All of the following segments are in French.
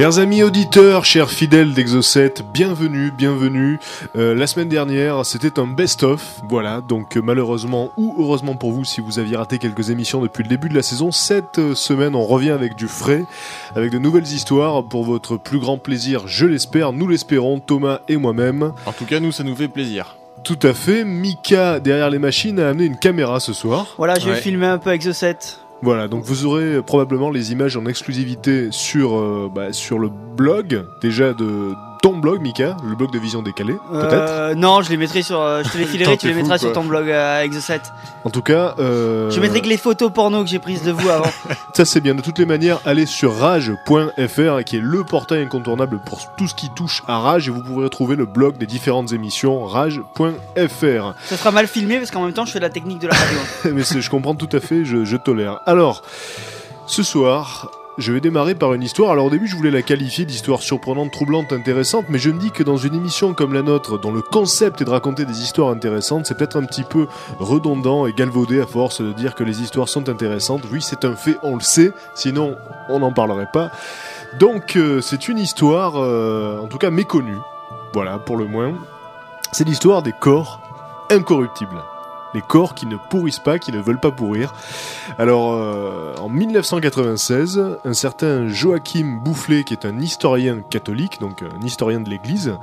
Chers amis auditeurs, chers fidèles d'Exocet, bienvenue, bienvenue. Euh, la semaine dernière, c'était un best-of, voilà, donc euh, malheureusement ou heureusement pour vous si vous aviez raté quelques émissions depuis le début de la saison, cette euh, semaine on revient avec du frais, avec de nouvelles histoires pour votre plus grand plaisir, je l'espère, nous l'espérons, Thomas et moi-même. En tout cas, nous, ça nous fait plaisir. Tout à fait, Mika derrière les machines a amené une caméra ce soir. Voilà, je vais Ouais. filmer un peu Exocet. Voilà, donc vous aurez probablement les images en exclusivité sur, euh, bah, sur le blog, déjà de ton blog, Mika, le blog de Vision Décalée, peut-être. Euh, non, je les mettrai sur. euh, je te les filerai, tu les mettras sur ton blog euh, Exocet. En tout cas, euh, Je mettrai que les photos porno que j'ai prises de vous avant. ça c'est bien. De toutes les manières, allez sur rage.fr, qui est le portail incontournable pour tout ce qui touche à Rage, et vous pourrez trouver le blog des différentes émissions, rage.fr. Ça sera mal filmé parce qu'en même temps, je fais de la technique de la radio. Mais c'est- je comprends tout à fait, je, je tolère. Alors, ce soir, je vais démarrer par une histoire. Alors au début, je voulais la qualifier d'histoire surprenante, troublante, intéressante, mais je me dis que dans une émission comme la nôtre, dont le concept est de raconter des histoires intéressantes, c'est peut-être un petit peu redondant et galvaudé à force de dire que les histoires sont intéressantes. Oui, c'est un fait, on le sait, sinon on n'en parlerait pas. Donc euh, c'est une histoire, euh, en tout cas méconnue, voilà, pour le moins. C'est l'histoire des corps incorruptibles. Les corps qui ne pourrissent pas, qui ne veulent pas pourrir. Alors, euh, en 1996, un certain Joachim Boufflet, qui est un historien catholique, donc un historien de l'Église,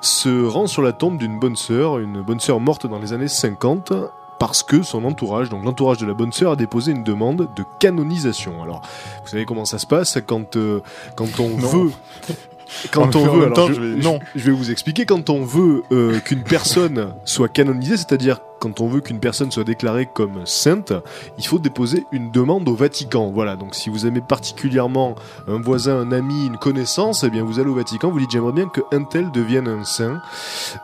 se rend sur la tombe d'une bonne sœur, une bonne sœur morte dans les années 50, parce que son entourage, donc l'entourage de la bonne sœur, a déposé une demande de canonisation. Alors, vous savez comment ça se passe quand euh, quand on Non. veut. Quand on veut, alors je, je vais- non. je vais vous expliquer. Quand on veut euh, qu'une personne soit canonisée, c'est-à-dire quand on veut qu'une personne soit déclarée comme sainte, il faut déposer une demande au Vatican. Voilà. Donc, si vous aimez particulièrement un voisin, un ami, une connaissance, eh bien, vous allez au Vatican, vous dites j'aimerais bien que un tel devienne un saint,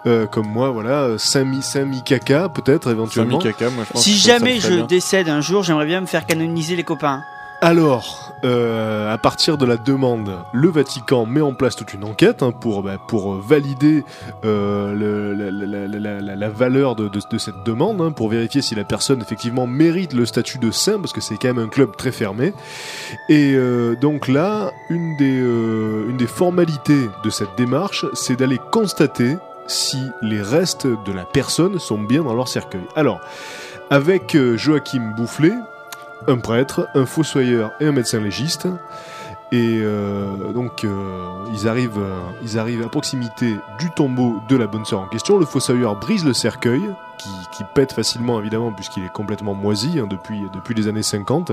Euh, comme moi, voilà, Saint Mi, Saint Mikaka, peut-être éventuellement. Moi je pense si que ça jamais je bien. décède un jour, j'aimerais bien me faire canoniser les copains. Alors, euh, à partir de la demande, le Vatican met en place toute une enquête hein, pour, bah, pour valider euh, la, valeur de, cette demande, hein, pour vérifier si la personne effectivement mérite le statut de saint, parce que c'est quand même un club très fermé. Et euh, donc là, une des, une des formalités de cette démarche, c'est d'aller constater si les restes de la personne sont bien dans leur cercueil. Alors, avec Joachim Boufflet, un prêtre, un fossoyeur et un médecin légiste. Et euh, donc euh, ils arrivent, euh, ils arrivent à proximité du tombeau de la bonne sœur en question. Le fossoyeur brise le cercueil, qui, qui pète facilement évidemment puisqu'il est complètement moisi hein, depuis, depuis les années 50.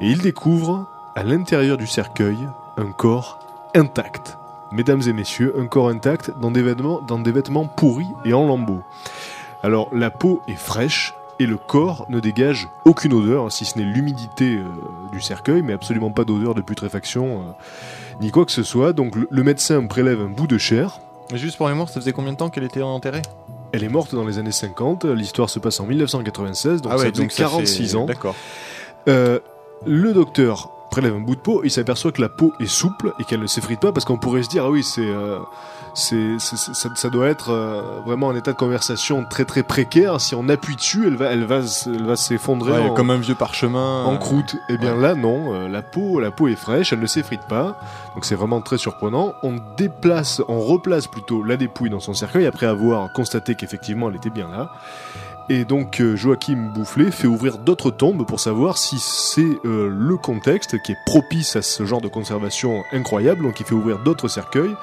Et il découvre à l'intérieur du cercueil un corps intact. Mesdames et messieurs, un corps intact dans des vêtements, dans des vêtements pourris et en lambeaux. Alors la peau est fraîche et le corps ne dégage aucune odeur, si ce n'est l'humidité euh, du cercueil, mais absolument pas d'odeur de putréfaction euh, ni quoi que ce soit. Donc le, le médecin prélève un bout de chair. Mais juste pour morts, ça faisait combien de temps qu'elle était enterrée? Elle est morte dans les années 50. L'histoire se passe en 1996, donc Ah ça ouais, faisait donc ça 46 fait- ans. D'accord. Euh, le docteur prélève un bout de peau, il s'aperçoit que la peau est souple et qu'elle ne s'effrite pas parce qu'on pourrait se dire ah oui c'est euh, c'est ça, ça doit être euh, vraiment un état de conversation très très précaire. Si on appuie dessus, elle va elle va elle va s'effondrer Ouais, comme un vieux parchemin. en croûte. Eh bien ouais. là non, euh, la peau la peau est fraîche, elle ne s'effrite pas. Donc c'est vraiment très surprenant. On déplace, on replace plutôt la dépouille dans son cercueil après avoir constaté qu'effectivement elle était bien là. Et donc euh, Joachim Boufflet fait ouvrir d'autres tombes pour savoir si c'est euh, le contexte qui est propice à ce genre de conservation incroyable. Donc il fait ouvrir d'autres cercueils.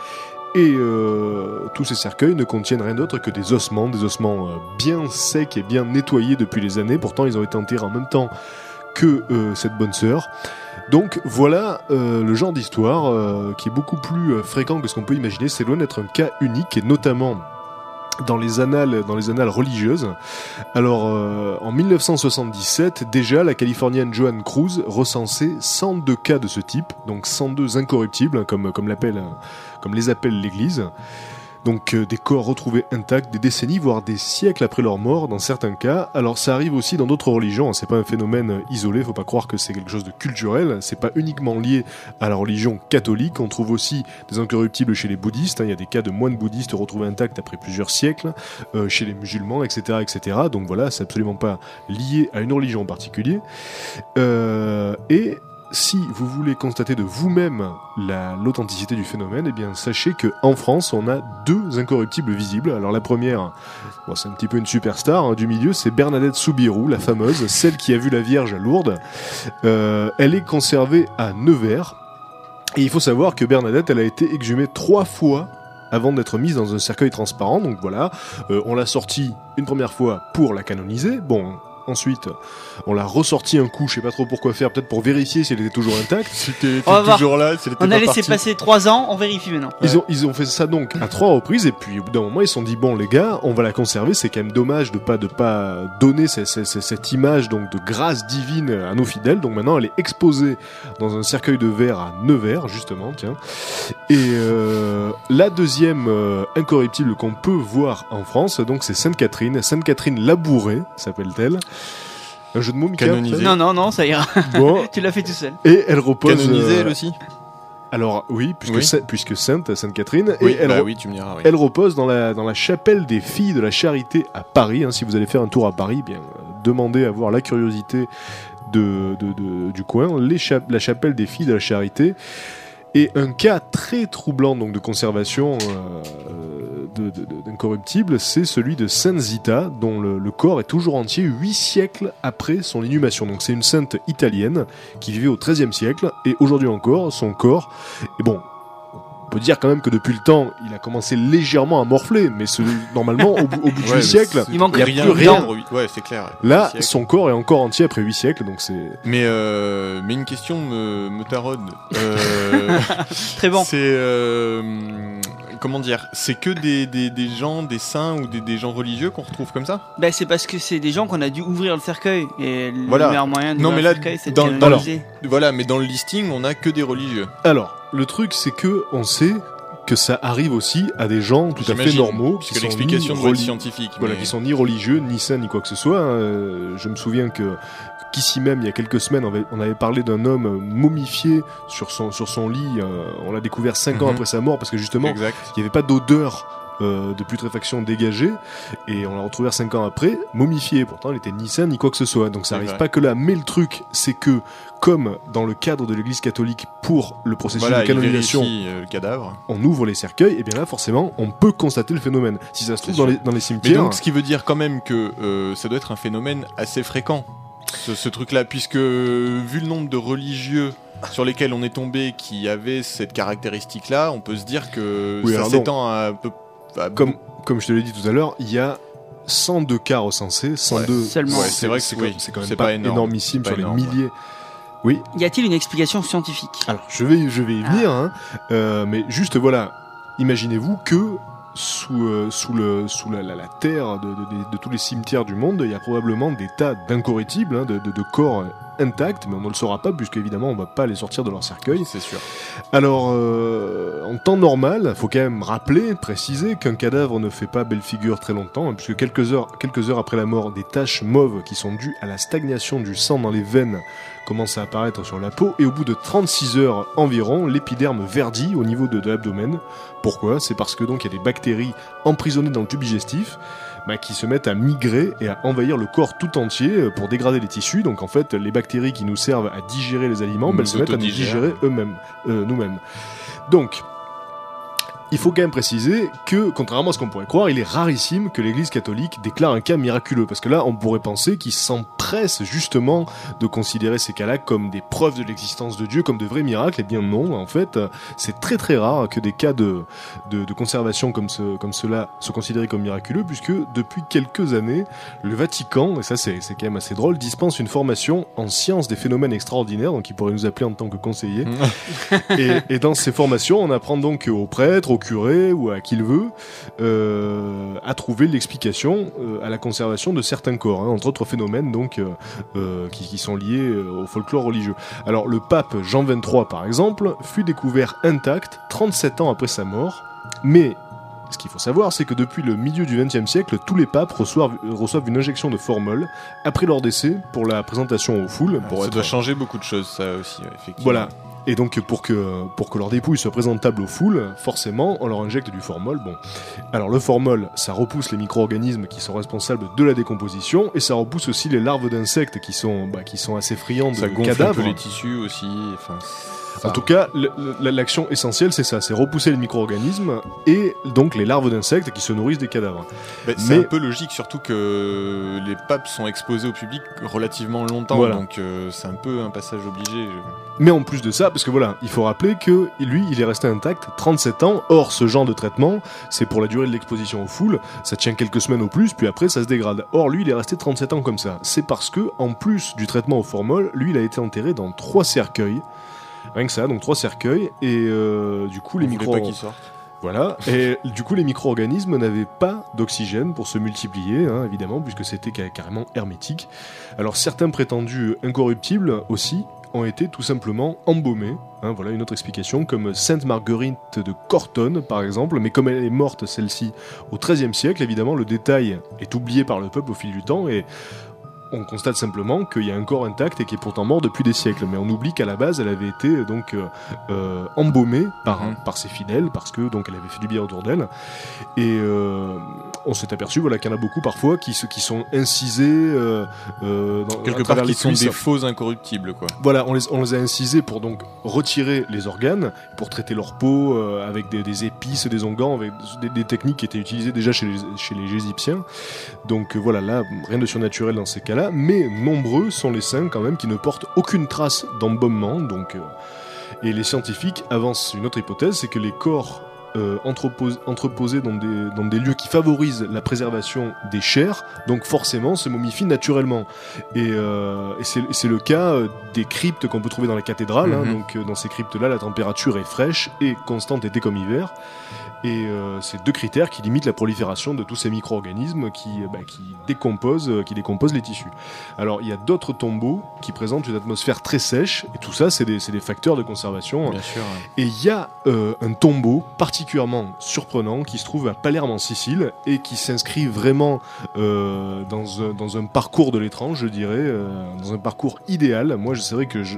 Et euh, tous ces cercueils ne contiennent rien d'autre que des ossements, des ossements bien secs et bien nettoyés depuis les années. Pourtant, ils ont été enterrés en même temps que cette bonne sœur. Donc voilà le genre d'histoire qui est beaucoup plus fréquent que ce qu'on peut imaginer. C'est loin d'être un cas unique, et notamment dans les annales, dans les annales religieuses. Alors, euh, en 1977, déjà, la Californienne Joanne Cruz recensait 102 cas de ce type, donc 102 incorruptibles, hein, comme, comme, comme les appelle l'Église. Donc euh, des corps retrouvés intacts des décennies, voire des siècles après leur mort dans certains cas. Alors ça arrive aussi dans d'autres religions, hein, c'est pas un phénomène euh, isolé, faut pas croire que c'est quelque chose de culturel, c'est pas uniquement lié à la religion catholique, on trouve aussi des incorruptibles chez les bouddhistes, hein, il y a des cas de moines bouddhistes retrouvés intacts après plusieurs siècles, euh, chez les musulmans, etc. etc. Donc voilà, c'est absolument pas lié à une religion en particulier. Et si vous voulez constater de vous-même la- l'authenticité du phénomène, eh bien sachez que en France, on a deux incorruptibles visibles. Alors la première, c'est un petit peu une superstar hein, du milieu, c'est Bernadette Soubirou, la fameuse, celle qui a vu la Vierge à Lourdes. Euh, elle est conservée à Nevers. Et il faut savoir que Bernadette, elle a été exhumée trois fois avant d'être mise dans un cercueil transparent. Donc voilà, euh, on l'a sortie une première fois pour la canoniser. Bon, ensuite, on l'a ressortie un coup, je sais pas trop pourquoi faire, peut-être pour vérifier si elle était toujours intacte. Si On va voir. toujours là, si elle était On pas a laissé partie. passer 3 ans, on vérifie maintenant. Ils, ont, ils ont fait ça donc à trois reprises et puis au bout d'un moment ils se sont dit bon les gars on va la conserver c'est quand même dommage de pas de pas donner ce- ce- ce- cette image donc de grâce divine à nos fidèles donc maintenant elle est exposée dans un cercueil de verre à Nevers justement tiens et euh, la deuxième euh, incorruptible qu'on peut voir en France donc c'est Sainte Catherine Sainte Catherine Labourée s'appelle-t-elle un jeu de mots Mika, Canonisée. Non, non, non, ça ira. Bon tu l'as fait tout seul. et elle repose Canonisée euh, elle aussi alors oui puisque Oui. Saint- puisque Sainte Sainte Catherine Oui, et elle bah re- oui, tu me diras. oui. Elle repose dans la, dans la chapelle des filles de la charité à Paris. hein. Si vous allez faire un tour à Paris, bien euh, demandez à voir la curiosité de, de- de- du coin, les cha- la chapelle des filles de la charité. Et un cas très troublant donc de conservation euh, de- d'incorruptibles, c'est celui de Sainte Zita, dont le, le corps est toujours entier huit siècles après son inhumation. Donc c'est une sainte italienne qui vivait au XIIIe siècle, et aujourd'hui encore, son corps, et bon, on peut dire quand même que depuis le temps, il a commencé légèrement à morfler, mais ce- normalement, au, bout- au bout de Ouais, siècles, c'est- Il manque y a rien. plus rien. Ouais, c'est clair. là, son corps est encore entier après huit siècles, donc c'est... Mais, euh, mais une question me, me taraude. Euh, Très bon. C'est euh, comment dire C'est que des, des, des gens, des saints ou des, des gens religieux qu'on retrouve comme ça Bah, c'est parce que c'est des gens qu'on a dû ouvrir le cercueil. Et le Voilà. meilleur moyen de Non, le cercueil, c'est de dans- dans canoniser. Voilà, mais dans le listing, on a que des religieux. Alors, le truc, c'est que on sait que ça arrive aussi à des gens tout à fait normaux, qui Puisque sont l'explication ni reli- scientifique. Voilà, mais- qui sont ni religieux, ni saints, ni quoi que ce soit. hein. Euh, je me souviens que qu'ici même, il y a quelques semaines, on avait, parlé d'un homme euh, momifié sur son, sur son lit. euh, on l'a découvert cinq ans Mhm. après sa mort parce que justement, Exact. il n'y avait pas d'odeur euh, de putréfaction dégagée et on l'a retrouvé 5 ans après momifié pourtant il était ni sain ni quoi que ce soit donc ça C'est arrive vrai. pas que là mais le truc c'est que comme dans le cadre de l'église catholique pour le processus Voilà, de canonisation vérifie euh, le cadavre. on ouvre les cercueils et bien là forcément on peut constater le phénomène si ça se trouve dans les, dans les Mais cimetières donc, ce qui veut dire quand même que euh, ça doit être un phénomène assez fréquent, ce, ce truc-là, puisque vu le nombre de religieux sur lesquels on est tombé qui avaient cette caractéristique-là, on peut se dire que Oui, ça s'étend à un peu. à comme, comme je te l'ai dit tout à l'heure il y a 102 cas recensés 102 Seulement. Ouais, c'est vrai que c'est oui, quand- même pas, pas énorme. énormissime C'est sur les milliers oui Y a-t-il une explication scientifique? Alors, je vais, je vais y venir, hein. Euh, mais juste voilà, imaginez-vous que sous, euh, sous, le, sous la, la- la terre de, de- de- de tous les cimetières du monde, il y a probablement des tas d'incorruptibles, hein, de, de- de corps intacts, mais on ne le saura pas, puisque évidemment on va pas les sortir de leur cercueil. C'est sûr. Alors, euh, en temps normal, faut quand même rappeler, préciser qu'un cadavre ne fait pas belle figure très longtemps, hein, puisque quelques heures, quelques heures après la mort, des taches mauves qui sont dues à la stagnation du sang dans les veines commencent à apparaître sur la peau, et au bout de 36 heures environ, l'épiderme verdit au niveau de, de l'abdomen. Pourquoi? C'est parce que donc il y a des bactéries emprisonnées dans le tube digestif. bah, qui se mettent à migrer et à envahir le corps tout entier euh, pour dégrader les tissus. Donc en fait, les bactéries qui nous servent à digérer les aliments, bah, elles se mettent à nous digérer eux-mêmes, euh, nous-mêmes. Donc, il faut quand même préciser que, contrairement à ce qu'on pourrait croire, il est rarissime que l'Église catholique déclare un cas miraculeux, parce que là, on pourrait penser qu'il s'empresse justement de considérer ces cas-là comme des preuves de l'existence de Dieu, comme de vrais miracles. Eh bien non, en fait, c'est très très rare que des cas de, de, de conservation comme, ce, comme cela soient considérés comme miraculeux, puisque depuis quelques années, le Vatican, et ça c'est c'est quand même assez drôle, dispense une formation en sciences des phénomènes extraordinaires, donc il pourrait nous appeler en tant que conseiller. et, et dans ces formations, on apprend donc aux prêtres, curés ou à qui le veut, euh, à trouver l'explication euh, à la conservation de certains corps, hein, entre autres phénomènes donc euh, euh, qui, qui sont liés au folklore religieux. Alors le pape Jean XXIII par exemple fut découvert intact 37 ans après sa mort, mais ce qu'il faut savoir, c'est que depuis le milieu du XXe siècle, tous les papes reçoivent, reçoivent une injection de formol après leur décès pour la présentation aux foules. Pour ça être doit changer beaucoup de choses, ça aussi, effectivement. voilà. Et donc pour que pour que leur dépouille soit présentable aux foules, forcément, on leur injecte du formol. Bon, alors le formol, ça repousse les micro-organismes qui sont responsables de la décomposition et ça repousse aussi les larves d'insectes qui sont bah, qui sont assez friandes Ça de gonfle un cadavres. peu les tissus aussi. Enfin, En tout cas, le- l'action essentielle, c'est ça, c'est repousser les micro-organismes et donc les larves d'insectes qui se nourrissent des cadavres. Bah, c'est Mais- un peu logique, surtout que les papes sont exposés au public relativement longtemps, Voilà. donc euh, c'est un peu un passage obligé. Mais en plus de ça, parce que voilà, il faut rappeler que lui, il est resté intact 37 ans. Or, ce genre de traitement, c'est pour la durée de l'exposition aux foules, ça tient quelques semaines au plus, puis après ça se dégrade. Or, lui, il est resté 37 ans comme ça. C'est parce que, en plus du traitement au formol, lui, il a été enterré dans trois cercueils. Rien que ça, donc trois cercueils, et euh, du coup, les micro... Voilà, et du coup les micro-organismes n'avaient pas d'oxygène pour se multiplier, hein, évidemment, puisque c'était ca- carrément hermétique. Alors certains prétendus incorruptibles aussi ont été tout simplement embaumés, hein, voilà une autre explication, comme Sainte Marguerite de Corton par exemple, mais comme elle est morte celle-ci au XIIIe siècle, évidemment le détail est oublié par le peuple au fil du temps et on constate simplement qu'il y a un corps intact et qui est pourtant mort depuis des siècles, mais on oublie qu'à la base elle avait été donc euh, euh, embaumée par, Mhm. par ses fidèles parce que donc elle avait fait du bien autour d'elle et euh, on s'est aperçu voilà qu'il y en a beaucoup parfois qui, qui sont incisés euh, euh, dans, Quelque part, qui sont des faux incorruptibles, quoi. Voilà, on les, on les a incisés pour donc retirer les organes, pour traiter leur peau euh, avec des, des épices, des onguents, avec des, des techniques qui étaient utilisées déjà chez les, chez les Égyptiens. Donc euh, voilà, là, rien de surnaturel dans ces mais nombreux sont les saints quand même qui ne portent aucune trace d'embaumement. Donc, euh, et les scientifiques avancent une autre hypothèse, c'est que les corps euh, entrepos- entreposés dans des, dans des lieux qui favorisent la préservation des chairs, donc forcément se momifient naturellement. Et, euh, et c'est le cas euh, des cryptes qu'on peut trouver dans les cathédrales. hein. Mhm. donc dans ces cryptes-là, la température est fraîche et constante été comme hiver. Et euh, c'est deux critères qui limitent la prolifération de tous ces micro-organismes qui, bah, qui, décomposent, qui décomposent les tissus. Alors il y a d'autres tombeaux qui présentent une atmosphère très sèche, et tout ça c'est des, facteurs de conservation. Bien sûr. Et il y a euh, un tombeau particulièrement surprenant qui se trouve à Palerme en Sicile et qui s'inscrit vraiment euh, dans, un, dans un parcours de l'étrange, je dirais, euh, dans un parcours idéal. Moi, je- c'est vrai que je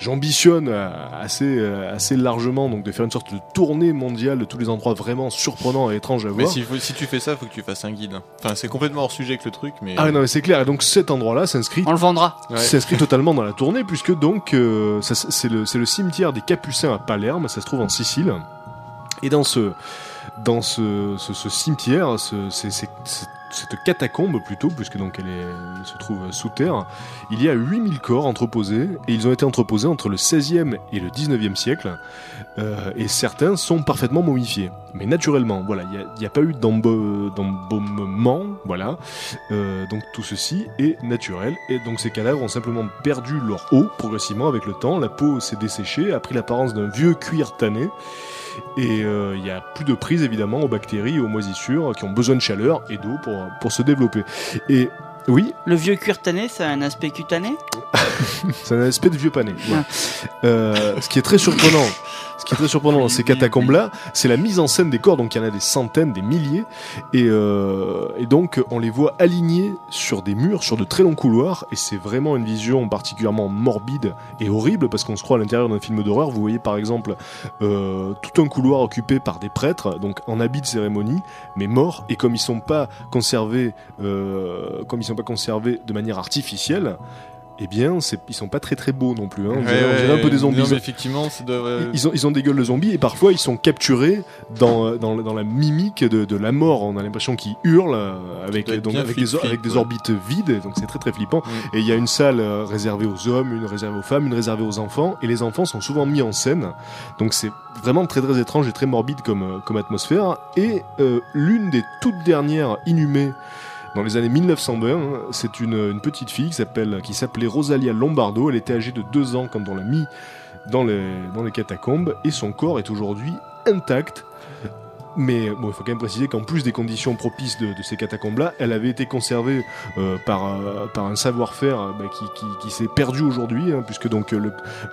J'ambitionne assez, euh, assez largement donc de faire une sorte de tournée mondiale de tous les endroits vraiment surprenants et étranges à Mais voir. si, faut- si tu fais ça, faut que tu fasses un guide. Enfin, c'est complètement hors sujet que le truc, mais. Ah non mais c'est clair. Et donc cet endroit-là s'inscrit On le vendra. Ouais. s'inscrit totalement dans la tournée puisque donc euh, ça, c'est le, c'est le cimetière des Capucins à Palerme, ça se trouve en Sicile. Et dans ce, dans ce, ce, ce cimetière, ce, c'est- c'est- cette catacombe plutôt, puisque donc elle, est, elle se trouve sous terre, il y a 8000 corps entreposés, et ils ont été entreposés entre le 16e et le 19e siècle, euh, et certains sont parfaitement momifiés. Mais naturellement, voilà, il n'y a, a pas eu d'emba- d'embaumement, voilà, euh, donc tout ceci est naturel, et donc ces cadavres ont simplement perdu leur eau progressivement avec le temps, la peau s'est desséchée, a pris l'apparence d'un vieux cuir tanné, et euh, il n'y a plus de prise évidemment aux bactéries et aux moisissures qui ont besoin de chaleur et d'eau pour, pour se développer. Et oui, Le vieux cuir tanné, ça a un aspect cutané? C'est un aspect de vieux pané. ouais. Euh, ce qui est très surprenant, ce qui est très surprenant dans ces catacombes-là, c'est la mise en scène des corps. Donc il y en a des centaines, des milliers, et, euh, et donc on les voit alignés sur des murs, sur de très longs couloirs, et c'est vraiment une vision particulièrement morbide et horrible parce qu'on se croit à l'intérieur d'un film d'horreur. Vous voyez par exemple euh, tout un couloir occupé par des prêtres, donc en habit de cérémonie, mais morts, et comme ils sont pas conservés, euh, comme ils sont pas conservés de manière artificielle. Eh bien, c'est- ils sont pas très très beaux non plus. Hein. On, Ouais, dirait, on dirait ouais, un peu des zombies. Non, effectivement, ils ont, ils ont des gueules de zombies et parfois ils sont capturés dans, dans, dans la mimique de, de la mort. On a l'impression qu'ils hurlent euh, avec, donc, avec, des, avec orbites vides, donc c'est très très flippant. Mm. Et il y a une salle euh, réservée aux hommes, une réservée aux femmes, une réservée aux enfants, et les enfants sont souvent mis en scène. Donc c'est vraiment très très étrange et très morbide comme, euh, comme atmosphère. Et euh, l'une des toutes dernières inhumées dans les années 1920, hein, c'est une, petite fille qui s'appelait Rosalia Lombardo. Elle était âgée de deux ans quand on l'a mis dans les catacombes et son corps est aujourd'hui intact. Mais bon, il faut quand même préciser qu'en plus des conditions propices de, de ces catacombes-là, elle avait été conservée euh, par, euh, par un savoir-faire euh, bah, qui, qui, qui s'est perdu aujourd'hui, hein, puisque donc euh,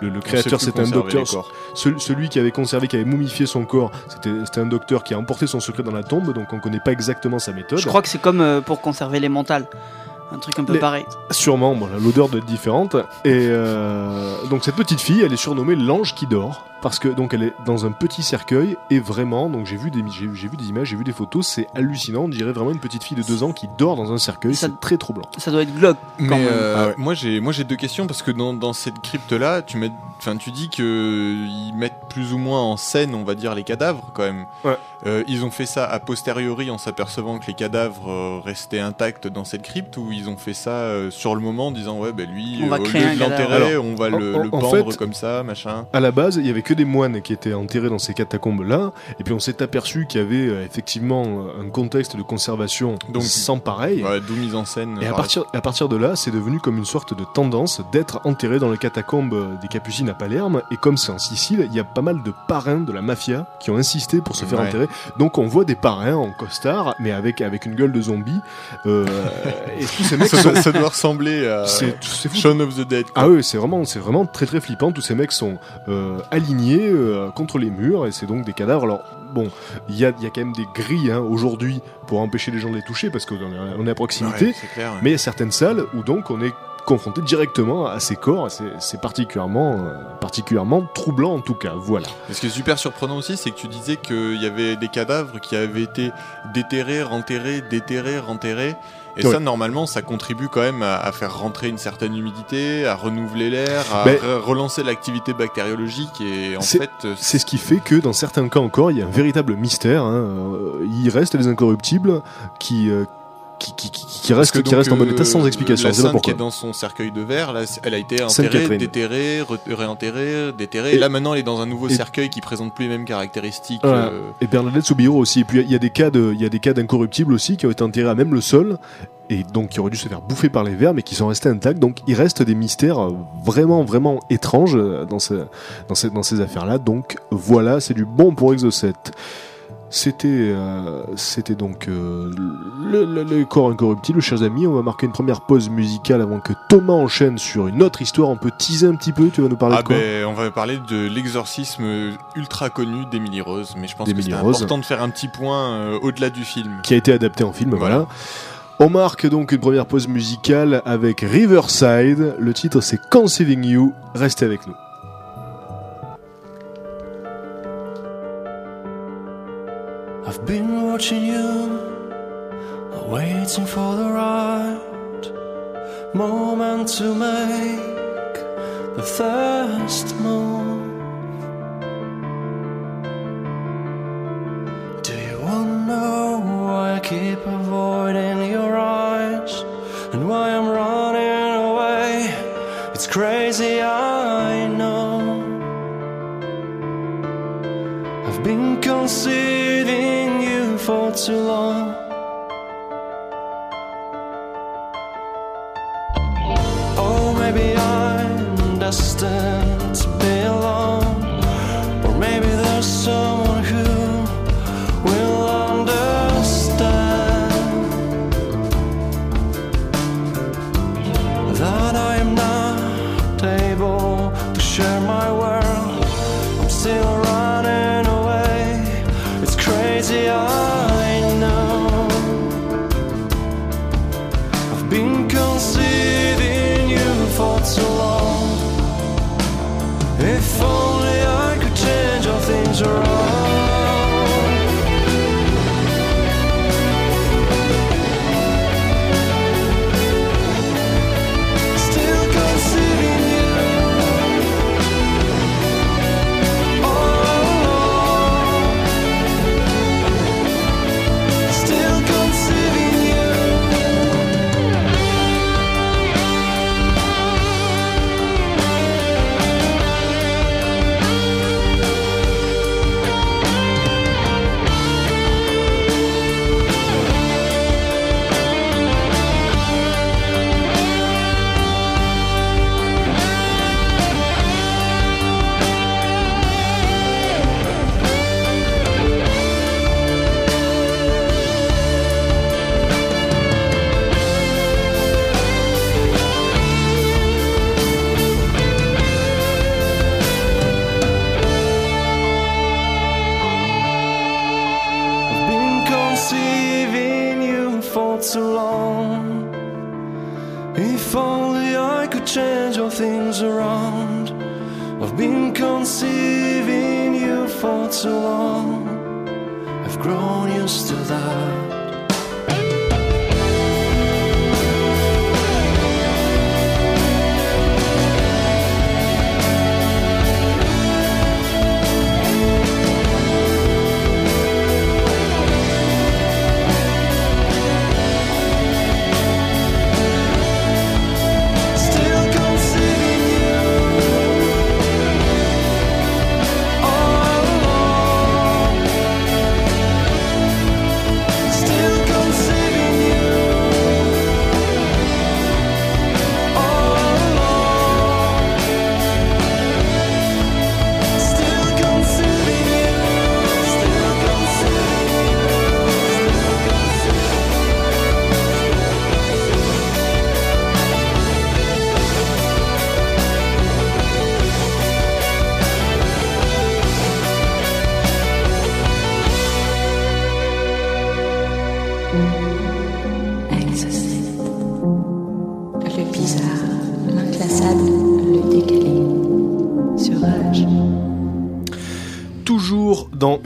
le, le, créateur c'est un docteur. Celui, celui qui avait conservé, qui avait momifié son corps, c'était c'était un docteur qui a emporté son secret dans la tombe, donc on connaît pas exactement sa méthode. Je crois que c'est comme euh, pour conserver les mentales. Un truc un peu Les- pareil. Sûrement, voilà, l'odeur doit être différente. Et euh, donc cette petite fille, elle est surnommée l'ange qui dort parce que donc elle est dans un petit cercueil et vraiment, donc j'ai vu des j'ai vu des images, j'ai vu des photos, c'est hallucinant. On dirait vraiment une petite fille de deux ans qui dort dans un cercueil. C'est très troublant. Ça doit être glauque. quand Mais même. euh, Ah ouais. moi j'ai moi j'ai deux questions parce que dans, dans cette crypte là, tu mets enfin tu dis que ils mettent plus ou moins en scène, on va dire les cadavres quand même. Ouais. Euh, ils ont fait ça a posteriori en s'apercevant que les cadavres restaient intacts dans cette crypte ou ils ont fait ça euh, sur le moment en disant ouais ben lui On va euh, au créer lieu un de cadavre. l'enterrer, on va en- le, en- le en pendre fait- comme ça, machin. À la base, il y avait que des moines qui étaient enterrés dans ces catacombes là, et puis on s'est aperçu qu'il y avait euh, effectivement un contexte de conservation Donc- sans pareil. Ouais, d'où mise en scène. Et à par partir, à partir de là, c'est devenu comme une sorte de tendance d'être enterré dans les catacombes des Capucines à Palerme. Et comme c'est en Sicile, il y a pas mal de parrains de la mafia qui ont insisté pour se faire Ouais. enterrer. Donc on voit des parrains en costard, mais avec, avec une gueule de zombie. Euh, et ces la- mecs ça, doit- ça doit ressembler à. Shaun of the Dead. quoi. Ah oui, c'est vraiment, c'est vraiment très très flippant. Tous ces mecs sont euh, alignés euh, contre les murs et c'est donc des cadavres. Alors bon, il y a, y a quand même des grilles hein, aujourd'hui pour empêcher les gens de les toucher parce qu'on est, on est à proximité. Ouais, c'est clair. ouais. Mais il y a certaines salles où donc on est confronté directement à ces corps c'est particulièrement, euh, particulièrement troublant en tout cas. Voilà. Et ce qui est super surprenant aussi, c'est que tu disais qu'il y avait des cadavres qui avaient été déterrés, renterrés, déterrés, renterrés. Et ça, normalement, ça contribue quand même à, à faire rentrer une certaine humidité, à renouveler l'air, à Ben- re- relancer l'activité bactériologique. Et en fait, euh, C'est ce qui fait que dans certains cas encore, il y a un véritable mystère. hein. Euh, Il reste des incorruptibles qui, euh, qui, qui, qui, que qui restent en bon euh, état sans explication. La sainte qui est dans son cercueil de verre, là, elle a été enterrée, déterrée, réenterrée, déterrée. Et- Et, là, maintenant, elle est dans un nouveau cercueil qui présente plus les mêmes caractéristiques. Euh, Et Bernadette Soubirous aussi. Et puis il y a des cas de, il y a des cas d'incorruptibles aussi qui ont été enterrés à même le sol et donc qui auraient dû se faire bouffer par les vers, mais qui sont restés intacts. Donc il reste des mystères vraiment vraiment étranges euh, dans ces dans ces, dans ces affaires-là. Donc voilà, c'est du bon pour Exocet. C'était euh, c'était donc euh, le, le- le corps incorruptible, chers amis. On va marquer une première pause musicale avant que Thomas enchaîne sur une autre histoire. On peut teaser un petit peu. Tu vas nous parler Ah de quoi? ben, on va parler de l'exorcisme ultra connu d'Emily Rose, mais je pense que c'est important de faire un petit point euh, au-delà du film. qui a été adapté en film. Voilà. Voilà. On marque donc une première pause musicale avec Riverside. Le titre c'est Conceiving You. Restez avec nous. I've been watching you, waiting for the right moment to make the first move. Do you wanna know why I keep avoiding your eyes and why I'm running away? It's crazy, I Been conceiving you for too long. Oh, maybe I'm destined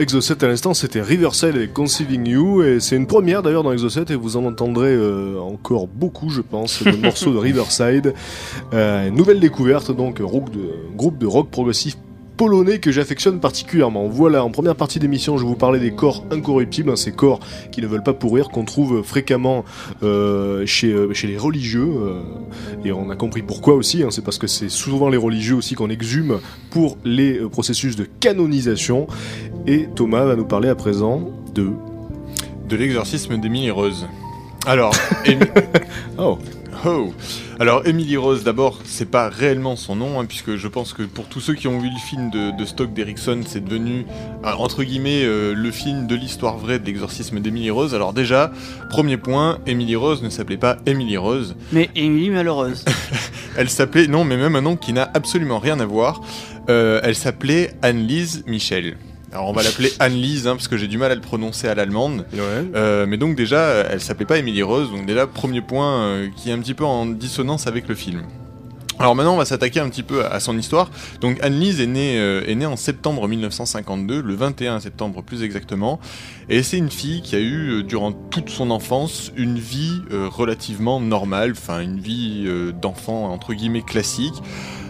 Exocet à l'instant, c'était Riverside avec Conceiving You, et c'est une première d'ailleurs dans Exocet, et vous en entendrez euh, encore beaucoup, je pense, de morceaux de Riverside. Euh, nouvelle découverte, donc, rock de, groupe de rock progressif polonais que j'affectionne particulièrement. Voilà, en première partie d'émission, je vous parlais des corps incorruptibles, hein, ces corps qui ne veulent pas pourrir, qu'on trouve fréquemment euh, chez, euh, chez les religieux, euh, et on a compris pourquoi aussi, hein, c'est parce que c'est souvent les religieux aussi qu'on exhume pour les processus de canonisation. Et Thomas va nous parler à présent de... De l'exorcisme d'Emily Rose. Alors, Émi- Oh, Oh. Alors Emily Rose, d'abord, c'est pas réellement son nom, hein, puisque je pense que pour tous ceux qui ont vu le film de, de Stock d'Erickson, c'est devenu euh, entre guillemets euh, le film de l'histoire vraie de l'exorcisme d'Emily Rose. Alors déjà, premier point, Emily Rose ne s'appelait pas Emily Rose, Mais Émilie malheureuse. elle s'appelait non, mais même un nom qui n'a absolument rien à voir. Euh, elle s'appelait Anne-Lise Michel. Alors on va l'appeler Anne-Lise, hein, parce que j'ai du mal à le prononcer à l'allemande. ouais. Euh, mais donc déjà, elle s'appelait pas Emily Rose, donc déjà premier point euh, qui est un petit peu en dissonance avec le film. Alors maintenant, on va s'attaquer un petit peu à, son histoire. Donc Anne-Lise est née, euh, est née en septembre 1952, le 21 septembre plus exactement, et c'est une fille qui a eu euh, durant toute son enfance une vie euh, relativement normale, enfin une vie d'enfant entre guillemets classique.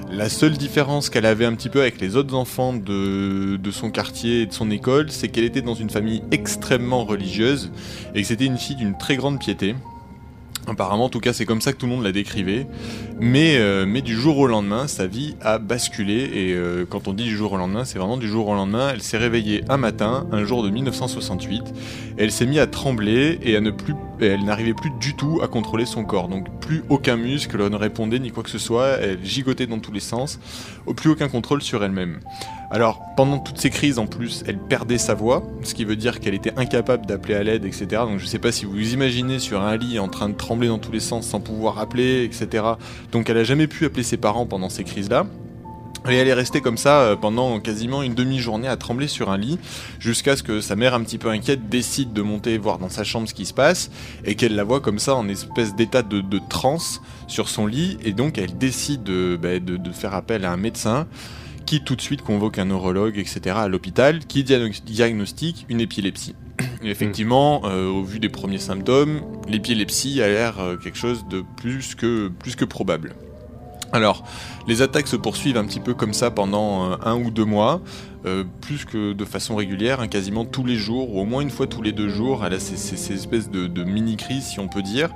La seule différence qu'elle avait un petit peu avec les autres enfants de, de son quartier et de son école, c'est qu'elle était dans une famille extrêmement religieuse et que c'était une fille d'une très grande piété. Apparemment, en tout cas, c'est comme ça que tout le monde la décrivait. Mais, euh, mais du jour au lendemain, sa vie a basculé. Et euh, quand on dit du jour au lendemain, c'est vraiment du jour au lendemain. Elle s'est réveillée un matin, un jour de 1968. Et elle s'est mise à trembler et à ne plus, elle n'arrivait plus du tout à contrôler son corps. Donc plus aucun muscle ne répondait ni quoi que ce soit. Elle gigotait dans tous les sens. Plus aucun contrôle sur elle-même. Alors, pendant toutes ces crises, en plus, elle perdait sa voix, ce qui veut dire qu'elle était incapable d'appeler à l'aide, etc. Donc, je sais pas si vous vous imaginez sur un lit en train de trembler dans tous les sens sans pouvoir appeler, etc. Donc, elle a jamais pu appeler ses parents pendant ces crises-là. Et elle est restée comme ça euh, pendant quasiment une demi-journée à trembler sur un lit, jusqu'à ce que sa mère, un petit peu inquiète, décide de monter voir dans sa chambre ce qui se passe, et qu'elle la voit comme ça en espèce d'état de, de transe sur son lit, et donc elle décide de, bah, faire appel à un médecin, qui tout de suite convoque un neurologue, etc. à l'hôpital, qui diagno- diagnostique une épilepsie. Effectivement, euh, au vu des premiers symptômes, l'épilepsie a l'air euh, quelque chose de plus que, plus que probable. Alors, les attaques se poursuivent un petit peu comme ça pendant euh, un ou deux mois, plus que de façon régulière, hein, quasiment tous les jours, ou au moins une fois tous les deux jours, elle a ces, ces- ces espèces de, mini-crises, si on peut dire.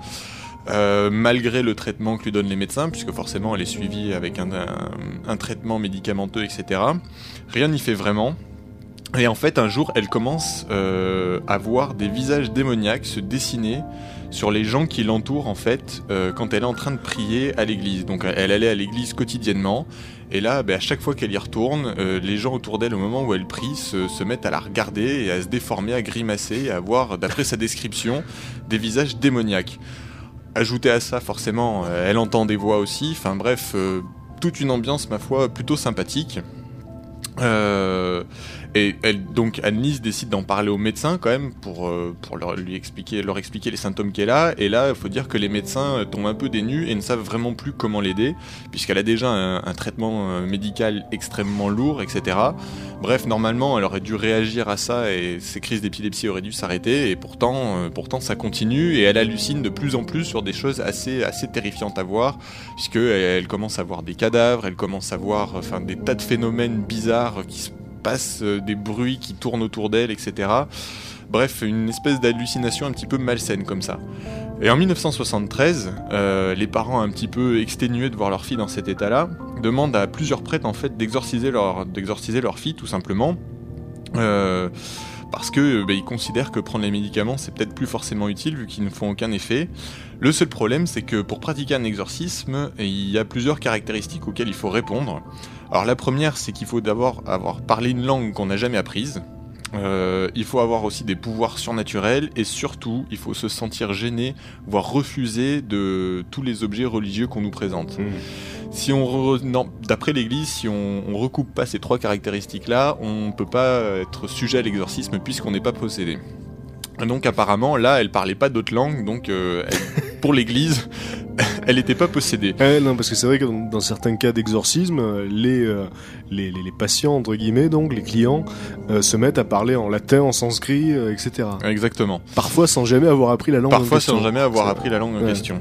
Malgré le traitement que lui donnent les médecins, puisque forcément elle est suivie avec un traitement médicamenteux, etc. Rien n'y fait vraiment. Et en fait, un jour, elle commence euh, à voir des visages démoniaques se dessiner sur les gens qui l'entourent, en fait, euh, quand elle est en train de prier à l'église. Donc, elle allait à l'église quotidiennement. Et là, ben, à chaque fois qu'elle y retourne, euh, les gens autour d'elle, au moment où elle prie, se, mettent à la regarder et à se déformer, à grimacer, à voir, d'après sa description, des visages démoniaques. Ajouté à ça, forcément, elle entend des voix aussi. Enfin bref, toute une ambiance, ma foi, plutôt sympathique. Euh, Et elle, donc Annelise décide d'en parler au médecin quand même pour, euh, leur, lui expliquer, les symptômes qu'elle a. Et là, il faut dire que les médecins euh, tombent un peu des nues et ne savent vraiment plus comment l'aider, puisqu'elle a déjà un, traitement euh, médical extrêmement lourd, etc. Bref, normalement, elle aurait dû réagir à ça et ses crises d'épilepsie auraient dû s'arrêter. Et pourtant, pourtant, ça continue et elle hallucine de plus en plus sur des choses assez, assez terrifiantes à voir, puisque elle, elle commence à voir des cadavres, elle commence à voir, enfin, des tas de phénomènes bizarres qui se passent, euh, des bruits qui tournent autour d'elle, etc. Bref, une espèce d'hallucination un petit peu malsaine comme ça. Et en 1973, euh, les parents un petit peu exténués de voir leur fille dans cet état-là demandent à plusieurs prêtres en fait d'exorciser leur, d'exorciser leur fille tout simplement. Euh, parce que bah, ils considèrent que prendre les médicaments c'est peut-être plus forcément utile vu qu'ils ne font aucun effet. Le seul problème c'est que pour pratiquer un exorcisme, il y a plusieurs caractéristiques auxquelles il faut répondre. Alors la première c'est qu'il faut d'abord avoir parlé une langue qu'on n'a jamais apprise. Euh, il faut avoir aussi des pouvoirs surnaturels et surtout il faut se sentir gêné, voire refusé de tous les objets religieux qu'on nous présente. Mmh. Si on re- d'après l'Église, si on, on recoupe pas ces trois caractéristiques-là, on peut pas être sujet à l'exorcisme puisqu'on n'est pas possédé. Donc apparemment là, elle parlait pas d'autres langues, donc euh, elle- pour l'Église, elle n'était pas possédée. Eh, non, parce que c'est vrai que dans, dans certains cas d'exorcisme, euh, les, euh, les, les, les patients, entre guillemets, donc les clients, euh, se mettent à parler en latin, en sanskrit, euh, etc. Exactement. Parfois sans jamais avoir appris la langue. en Parfois question. sans jamais avoir appris la langue en Ouais. question.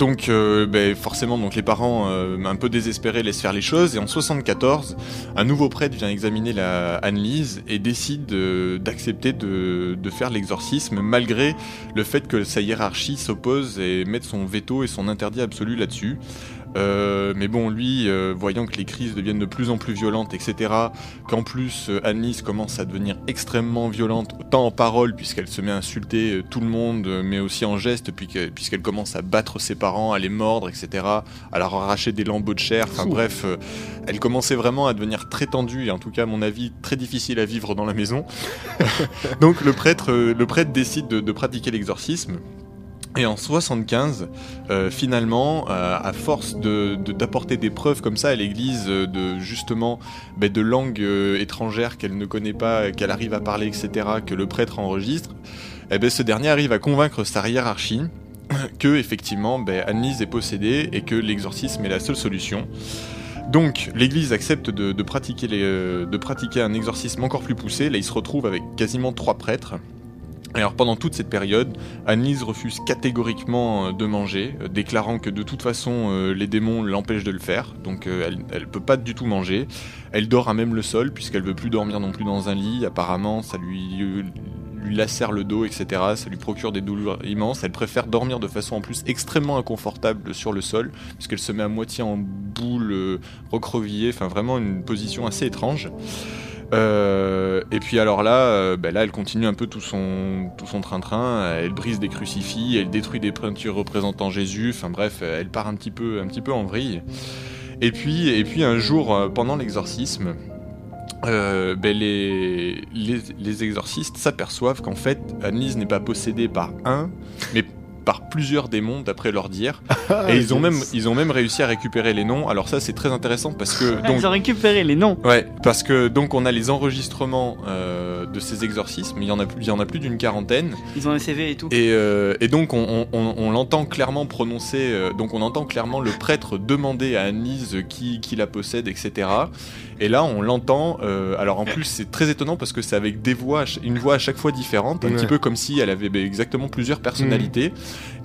Donc, euh, ben, forcément, donc les parents, euh, un peu désespérés, laissent faire les choses. Et en 74, un nouveau prêtre vient examiner la Anne-Lise et décide d'accepter de, de faire l'exorcisme, malgré le fait que sa hiérarchie s'oppose et mette son veto et son interdit absolu là-dessus. Euh, mais bon, lui, euh, voyant que les crises deviennent de plus en plus violentes, etc., qu'en plus euh, Annelise commence à devenir extrêmement violente, tant en parole, puisqu'elle se met à insulter euh, tout le monde, mais aussi en geste, puis que- puisqu'elle commence à battre ses parents, à les mordre, etc., à leur arracher des lambeaux de chair, enfin bref, elle commençait vraiment à devenir très tendue, et en tout cas, à mon avis, très difficile à vivre dans la maison. Donc le prêtre, le prêtre décide de, de pratiquer l'exorcisme. Et en 75, euh, finalement, euh, à force d'apporter des preuves comme ça à l'Église, euh, de justement ben, de langues étrangères qu'elle ne connaît pas, qu'elle arrive à parler, etc., que le prêtre enregistre, eh ben, ce dernier arrive à convaincre sa hiérarchie que effectivement ben, Annelise est possédée et que l'exorcisme est la seule solution. Donc l'Église accepte de pratiquer un exorcisme encore plus poussé. Là, il se retrouve avec quasiment trois prêtres. Alors pendant toute cette période, Annelise refuse catégoriquement euh, de manger, euh, déclarant que de toute façon euh, les démons l'empêchent de le faire, donc elle, elle peut pas du tout manger. Elle dort à même le sol puisqu'elle veut plus dormir non plus dans un lit. Apparemment, ça lui lacère le dos, etc. Ça lui procure des douleurs immenses. Elle préfère dormir de façon en plus extrêmement inconfortable sur le sol puisqu'elle se met à moitié en boule, recroquevillée. Enfin vraiment une position assez étrange. Euh, et puis alors là, euh, ben là, elle continue un peu tout son tout son train-train. Elle brise des crucifix, elle détruit des peintures représentant Jésus. Enfin bref, elle part un petit peu un petit peu en vrille. Et puis et puis un jour euh, pendant l'exorcisme. ben les, les, les exorcistes s'aperçoivent qu'en fait Annelise n'est pas possédée par un, mais par plusieurs démons d'après leur dire. Ah, Et ils ont même ils ont même réussi à récupérer les noms. Alors ça c'est très intéressant parce que donc Ils ont récupéré les noms. Ouais, parce que donc on a les enregistrements euh, de ces exorcismes, il y en a plus, il y en a plus d'une quarantaine, Ils ont un CV et tout. et, euh, et donc on, on- on- on l'entend clairement prononcer, euh, donc on entend clairement le prêtre demander à Annelise qui, qui la possède, etc. Et là on l'entend, euh, alors en plus c'est très étonnant parce que c'est avec des voix, une voix à chaque fois différente, un Ouais. petit peu comme si elle avait ben, exactement plusieurs personnalités,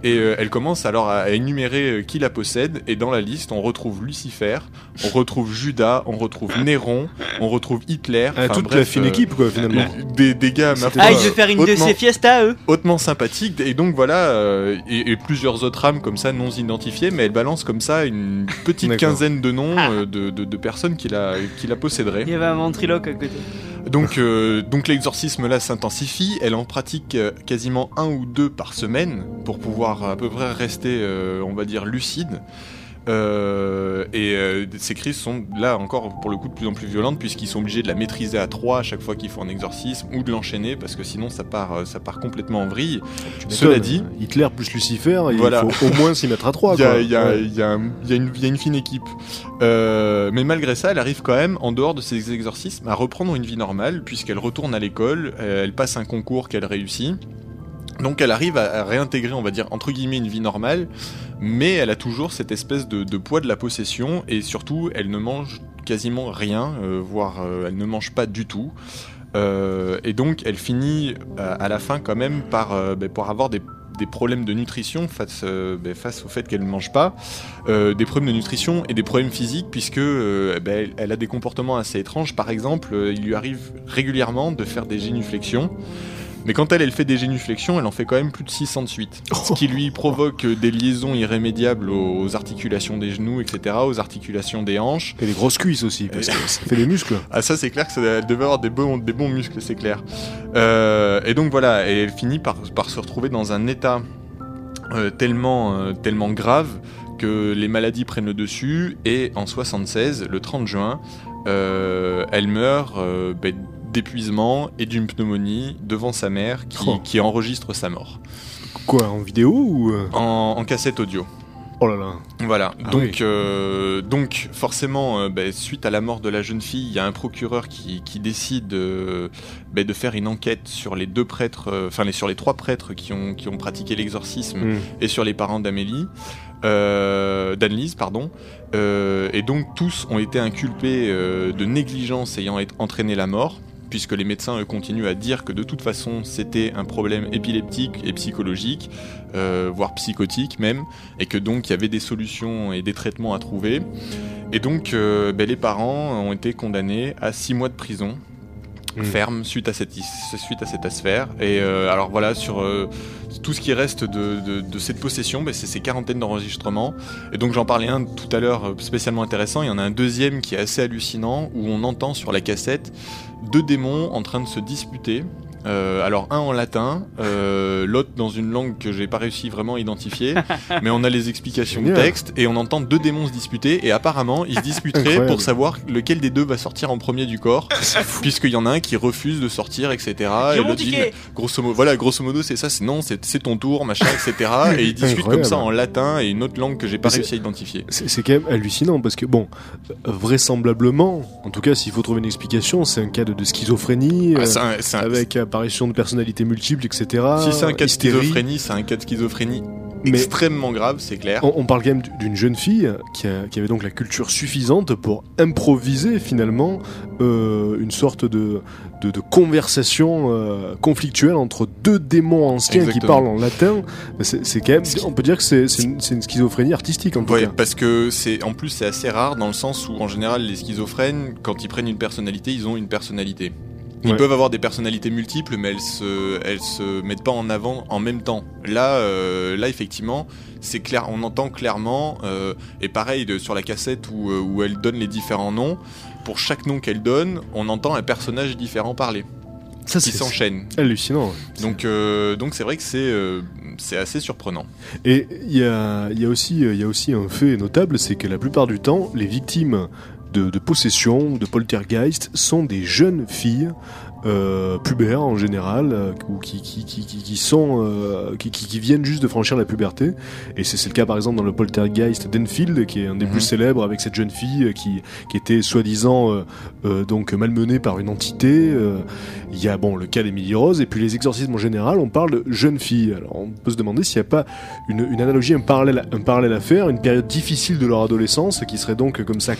et euh, elle commence alors à, à énumérer euh, qui la possède, et dans la liste on retrouve Lucifer, on retrouve Judas, on retrouve Néron, on retrouve Hitler, Ah, toute bref, la fine euh, équipe, quoi, finalement. des, des gars, ma foi, Ah, ils veulent faire une de ces fiestas, eux. hautement sympathiques, et donc voilà, euh, et, et plusieurs autres âmes comme ça non identifiées, mais elle balance comme ça une petite quinzaine de noms euh, de, de- de personnes qui la, qui la posséderaient. Il y avait un ventriloque à côté. Donc, euh, donc l'exorcisme là s'intensifie, elle en pratique euh, quasiment un ou deux par semaine pour pouvoir à peu près rester, euh, on va dire, lucide. Euh, et euh, ces crises sont là encore pour le coup de plus en plus violentes puisqu'ils sont obligés de la maîtriser à trois à chaque fois qu'ils font un exorcisme ou de l'enchaîner parce que sinon ça part, euh, ça part complètement en vrille. Cela dit- Hitler plus Lucifer, Voilà. il faut au moins s'y mettre à trois. Il y a, une, fine équipe. Euh, mais malgré ça, elle arrive quand même, en dehors de ses exorcismes, à reprendre une vie normale, puisqu'elle retourne à l'école, elle passe un concours qu'elle réussit. Donc elle arrive à, à réintégrer, on va dire, entre guillemets, une vie normale, mais elle a toujours cette espèce de, poids de la possession, et surtout, elle ne mange quasiment rien, euh, voire euh, elle ne mange pas du tout. Euh, et donc elle finit à la fin quand même par, ben, pour avoir des, problèmes de nutrition face, ben, face au fait qu'elle ne mange pas, des problèmes de nutrition et des problèmes physiques puisque ben, elle- a des comportements assez étranges. Par exemple, il lui arrive régulièrement de faire des génuflexions. Mais quand elle, elle fait des génuflexions, elle en fait quand même plus de 600 de suite. Ce qui lui provoque euh, des liaisons irrémédiables aux, articulations des genoux, etc., aux articulations des hanches. Et les grosses cuisses aussi, parce que ça fait des muscles. Ah ça c'est clair que ça elle devait avoir des bons, des bons muscles, c'est clair. Euh, et donc voilà, et elle finit par, par se retrouver dans un état euh, tellement, euh, tellement grave que les maladies prennent le dessus et en 76, le 30 juin, elle meurt ben, d'épuisement et d'une pneumonie devant sa mère qui, Oh. qui enregistre sa mort Quoi, en vidéo ou. euh en, en cassette audio. Oh là là. Voilà, Ah donc, oui. euh, donc forcément, euh, ben, suite à la mort de la jeune fille, il y a un procureur qui, qui décide euh, ben, de faire une enquête sur les deux prêtres, enfin les, sur les trois prêtres qui ont, qui ont pratiqué l'exorcisme Hmm. et sur les parents d'Amélie, euh, d'Annelise, pardon. Euh, et donc tous ont été inculpés euh, de négligence ayant entraîné la mort, puisque les médecins eux, continuent à dire que de toute façon c'était un problème épileptique et psychologique, euh, voire psychotique même, et que donc il y avait des solutions et des traitements à trouver. Et donc euh, ben, les parents ont été condamnés à six mois de prison Mm. ferme suite à cette suite à cette affaire et euh, alors voilà sur euh, tout ce qui reste de, de- de cette possession ben, c'est ces quarantaines d'enregistrements. Et donc j'en parlais un tout à l'heure euh, spécialement intéressant. Il y en a un deuxième qui est assez hallucinant où on entend sur la cassette deux démons en train de se disputer Euh, alors un en latin, euh, l'autre dans une langue que j'ai pas réussi vraiment à identifier, mais on a les explications de texte et on entend deux démons se disputer et apparemment ils se disputeraient Incroyable. pour savoir lequel des deux va sortir en premier du corps, puisqu'il y en a un qui refuse de sortir, etc. Et l'autre dit, grosso modo, voilà, grosso modo c'est ça, c'est non, c'est ton tour, machin, etc. Et ils discutent Incroyable. comme ça en latin et une autre langue que j'ai pas réussi à identifier. C'est quand même hallucinant parce que, bon, vraisemblablement, en tout cas, s'il faut trouver une explication, c'est un cas de, de schizophrénie, Ah, euh, un- un- de personnalités multiples, etc. si c'est un cas de schizophrénie, c'est un cas de schizophrénie Mais- extrêmement grave, c'est clair. On, on parle quand même d'une jeune fille qui, a- qui avait donc la culture suffisante pour improviser finalement euh, une sorte de, de, de conversation euh, conflictuelle entre deux démons anciens qui parlent en latin. C'est quand même, on peut dire que c'est c'est une, c'est une schizophrénie artistique en tout Ouais, cas. parce que c'est en plus c'est assez rare dans le sens où en général les schizophrènes quand ils prennent une personnalité ils ont une personnalité. Ils Ouais. peuvent avoir des personnalités multiples mais elles se elles se mettent pas en avant en même temps. Là euh, là effectivement c'est clair on entend clairement euh, et pareil de, sur la cassette où euh, où elle donne les différents noms pour chaque nom qu'elle donne on entend un personnage différent parler Ça qui s'enchaîne. hallucinant. Donc euh, donc c'est vrai que c'est euh, c'est assez surprenant. Et il y a, y, a aussi, il y a aussi un fait notable, c'est que la plupart du temps, les victimes de, de possession, de poltergeist, sont des jeunes filles. Euh, pubères en général euh, ou qui, qui, qui, qui, sont euh, qui, qui, viennent juste de franchir la puberté et c'est le cas par exemple dans le poltergeist d'Enfield qui est un des Mhm. plus célèbres avec cette jeune fille qui, qui était soi-disant donc malmenée par une entité il y a bon le cas d'Emily Rose et puis les exorcismes en général on parle de jeunes filles alors on peut se demander s'il n'y a pas une, une analogie un parallèle, un parallèle à faire une période difficile de leur adolescence qui serait donc comme ça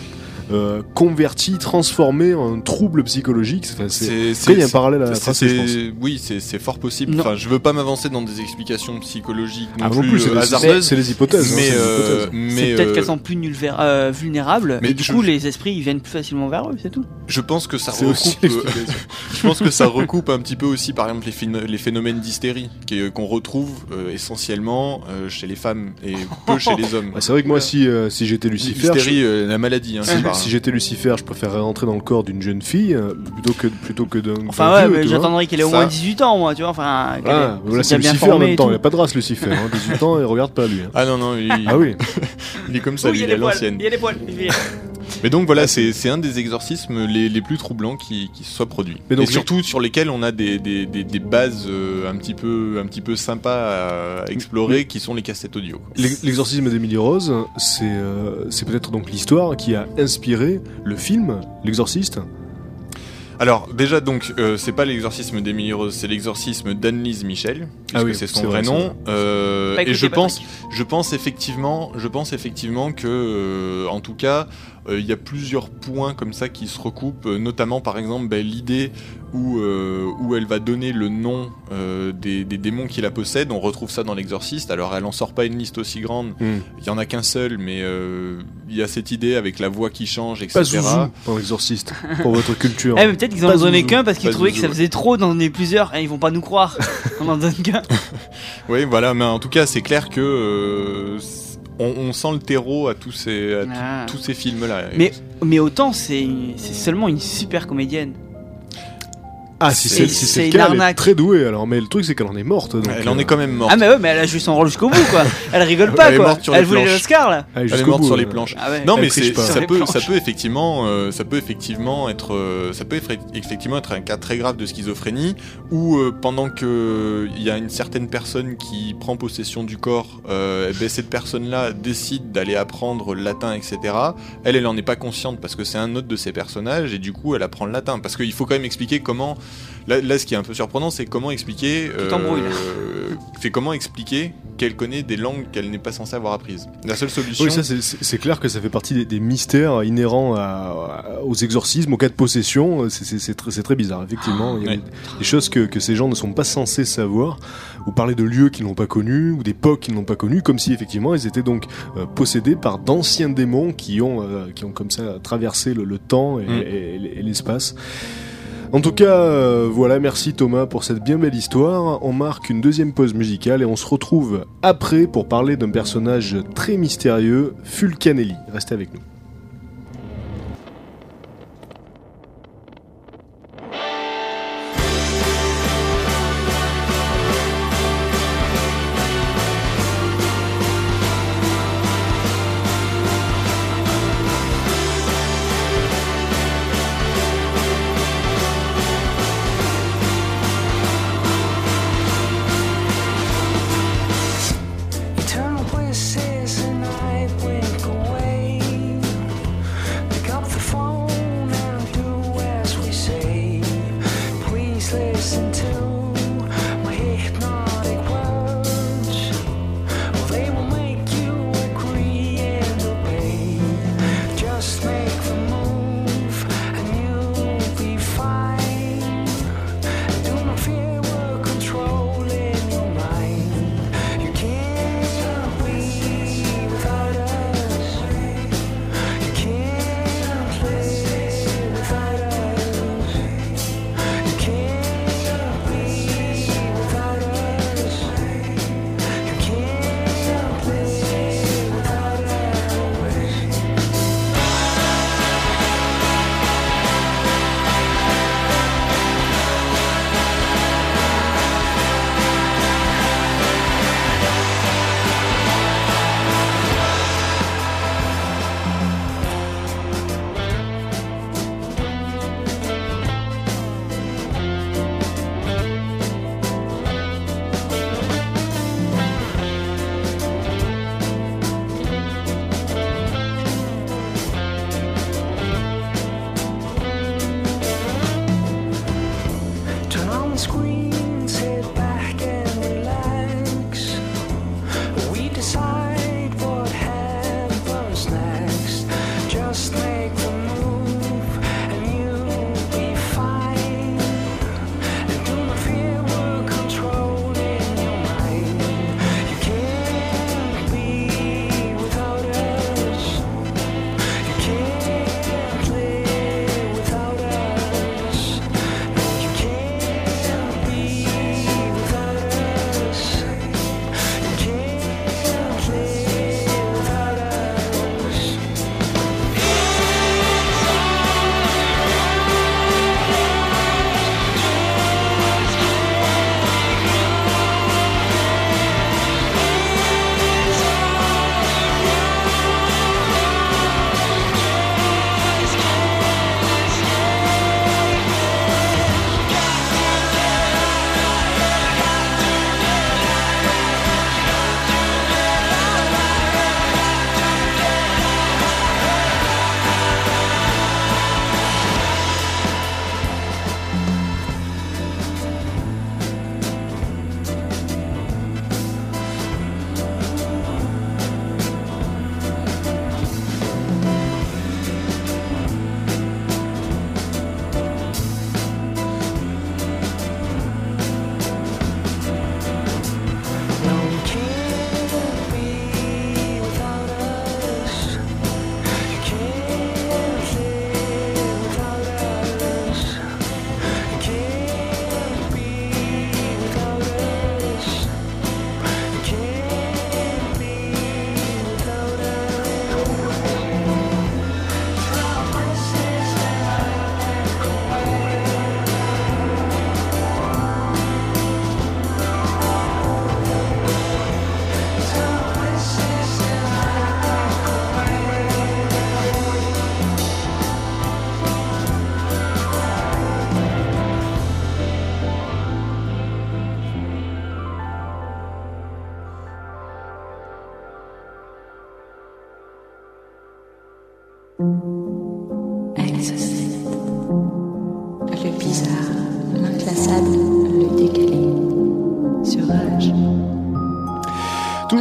euh, convertie transformée en trouble psychologique Enfin, c'est il y a un parallèle à je pense. c'est- Oui, c'est fort possible. Non. Enfin, je veux pas m'avancer dans des explications psychologiques non Ah, non plus, plus, c'est euh, des- hasardeuses. c'est les hypothèses hein, mais c'est les euh, mais peut-être euh, qu'elles sont plus euh, vulnérables, mais du je- coup les esprits ils viennent plus facilement vers eux, c'est tout. je pense que ça recoupe. je pense que ça recoupe un petit peu aussi, par exemple, les, phén- les phénomènes d'hystérie qu'on retrouve euh, essentiellement euh, chez les femmes et peu chez les hommes. Ah, c'est vrai que moi si, euh, si j'étais Lucifer je- L'hystérie, euh, la maladie, hein, si, je. Si j'étais Lucifer, je préférerais rentrer dans le corps d'une jeune fille euh, plutôt que plutôt que d'un. Enfin, ouais, vieux, mais j'attendrais qu'elle ait au moins 18 ans, moi, tu vois. Enfin, Ah, voilà, c'est Lucifer en même temps. Il n'y a pas de race, Lucifer. Hein. 18 ans, il regarde pas lui. hein. Ah non, non, il, Ah oui. il est comme ça, Oui, lui, il y il a est à poils. l'ancienne. Il y a les poils. Mais donc voilà, c'est c'est un des exorcismes les, les plus troublants qui, qui soient produits. Mais donc et surtout sur lesquels on a des, des, des, des bases euh, un petit peu un petit peu sympas à explorer, qui sont les cassettes audio. L'exorcisme d'Emily Rose, c'est euh, c'est peut-être donc l'histoire qui a inspiré le film L'Exorciste. Alors déjà donc euh, c'est pas l'exorcisme d'Emily Rose, c'est l'exorcisme d'Annelise Michel, puisque Ah oui, c'est son vrai, nom. vrai. Euh, et je pense, je pense effectivement, je pense effectivement que euh, en tout cas euh, il y a plusieurs points comme ça qui se recoupent, euh, notamment par exemple ben, l'idée où euh, où elle va donner le nom euh, des, des démons qui la possèdent. On retrouve ça dans l'exorciste. Alors elle en sort pas une liste aussi grande. Hmm. Il y en a qu'un seul, mais euh, il y a cette idée avec la voix qui change, etc. Pas Zouzou dans L'Exorciste, pour votre culture. Eh, peut-être qu'ils en ont donné qu'un parce qu'ils trouvaient que ça faisait trop d'en donner plusieurs. Et ils vont pas nous croire. On en donne qu'un. Oui, voilà, mais en tout cas, c'est clair que euh, on, on sent le terreau à tous ces, à Ah. tous ces films-là. Mais, mais autant, c'est c'est seulement une super comédienne. Ah, si c'est- si c'est le une cas, elle est arnaque. très douée alors. Mais le truc, c'est qu'elle en est morte. donc, elle en euh, est quand même morte. Ah, mais ouais, mais elle a joué son rôle jusqu'au bout, quoi. Elle rigole pas, Elle est quoi. morte sur elle les voulait planches. l'Oscar, là. elle est jusqu'au morte bout, sur les euh. planches. Ah ouais. Non, Elle mais triche c'est- pas. ça les peut, planches. ça peut effectivement, euh, ça peut effectivement être, euh, ça peut effectivement être un cas très grave de schizophrénie où euh, pendant que il y a une certaine personne qui prend possession du corps, euh, eh ben, cette personne-là décide d'aller apprendre le latin, etc. Elle, elle en est pas consciente parce que c'est un autre de ses personnages et du coup, elle apprend le latin parce qu'il faut quand même expliquer comment. Là, là, ce qui est un peu surprenant, c'est comment expliquer. Euh, c'est comment expliquer qu'elle connaît des langues qu'elle n'est pas censée avoir apprises. La seule solution. Oui, ça c'est- clair que ça fait partie des, des mystères inhérents à- aux exorcismes, aux cas de possession. C'est- très, bizarre, effectivement. Il y a Ouais. des, choses que, que ces gens ne sont pas censés savoir, ou parler de lieux qu'ils n'ont pas connus, ou d'époques qu'ils n'ont pas connues, comme si effectivement ils étaient donc euh, possédés par d'anciens démons qui ont, euh, qui ont comme ça traversé le, le temps et, Mm. et- et l'espace. En tout cas, euh, voilà, merci Thomas pour cette bien belle histoire. On marque une deuxième pause musicale et on se retrouve après pour parler d'un personnage très mystérieux, Fulcanelli. Restez avec nous.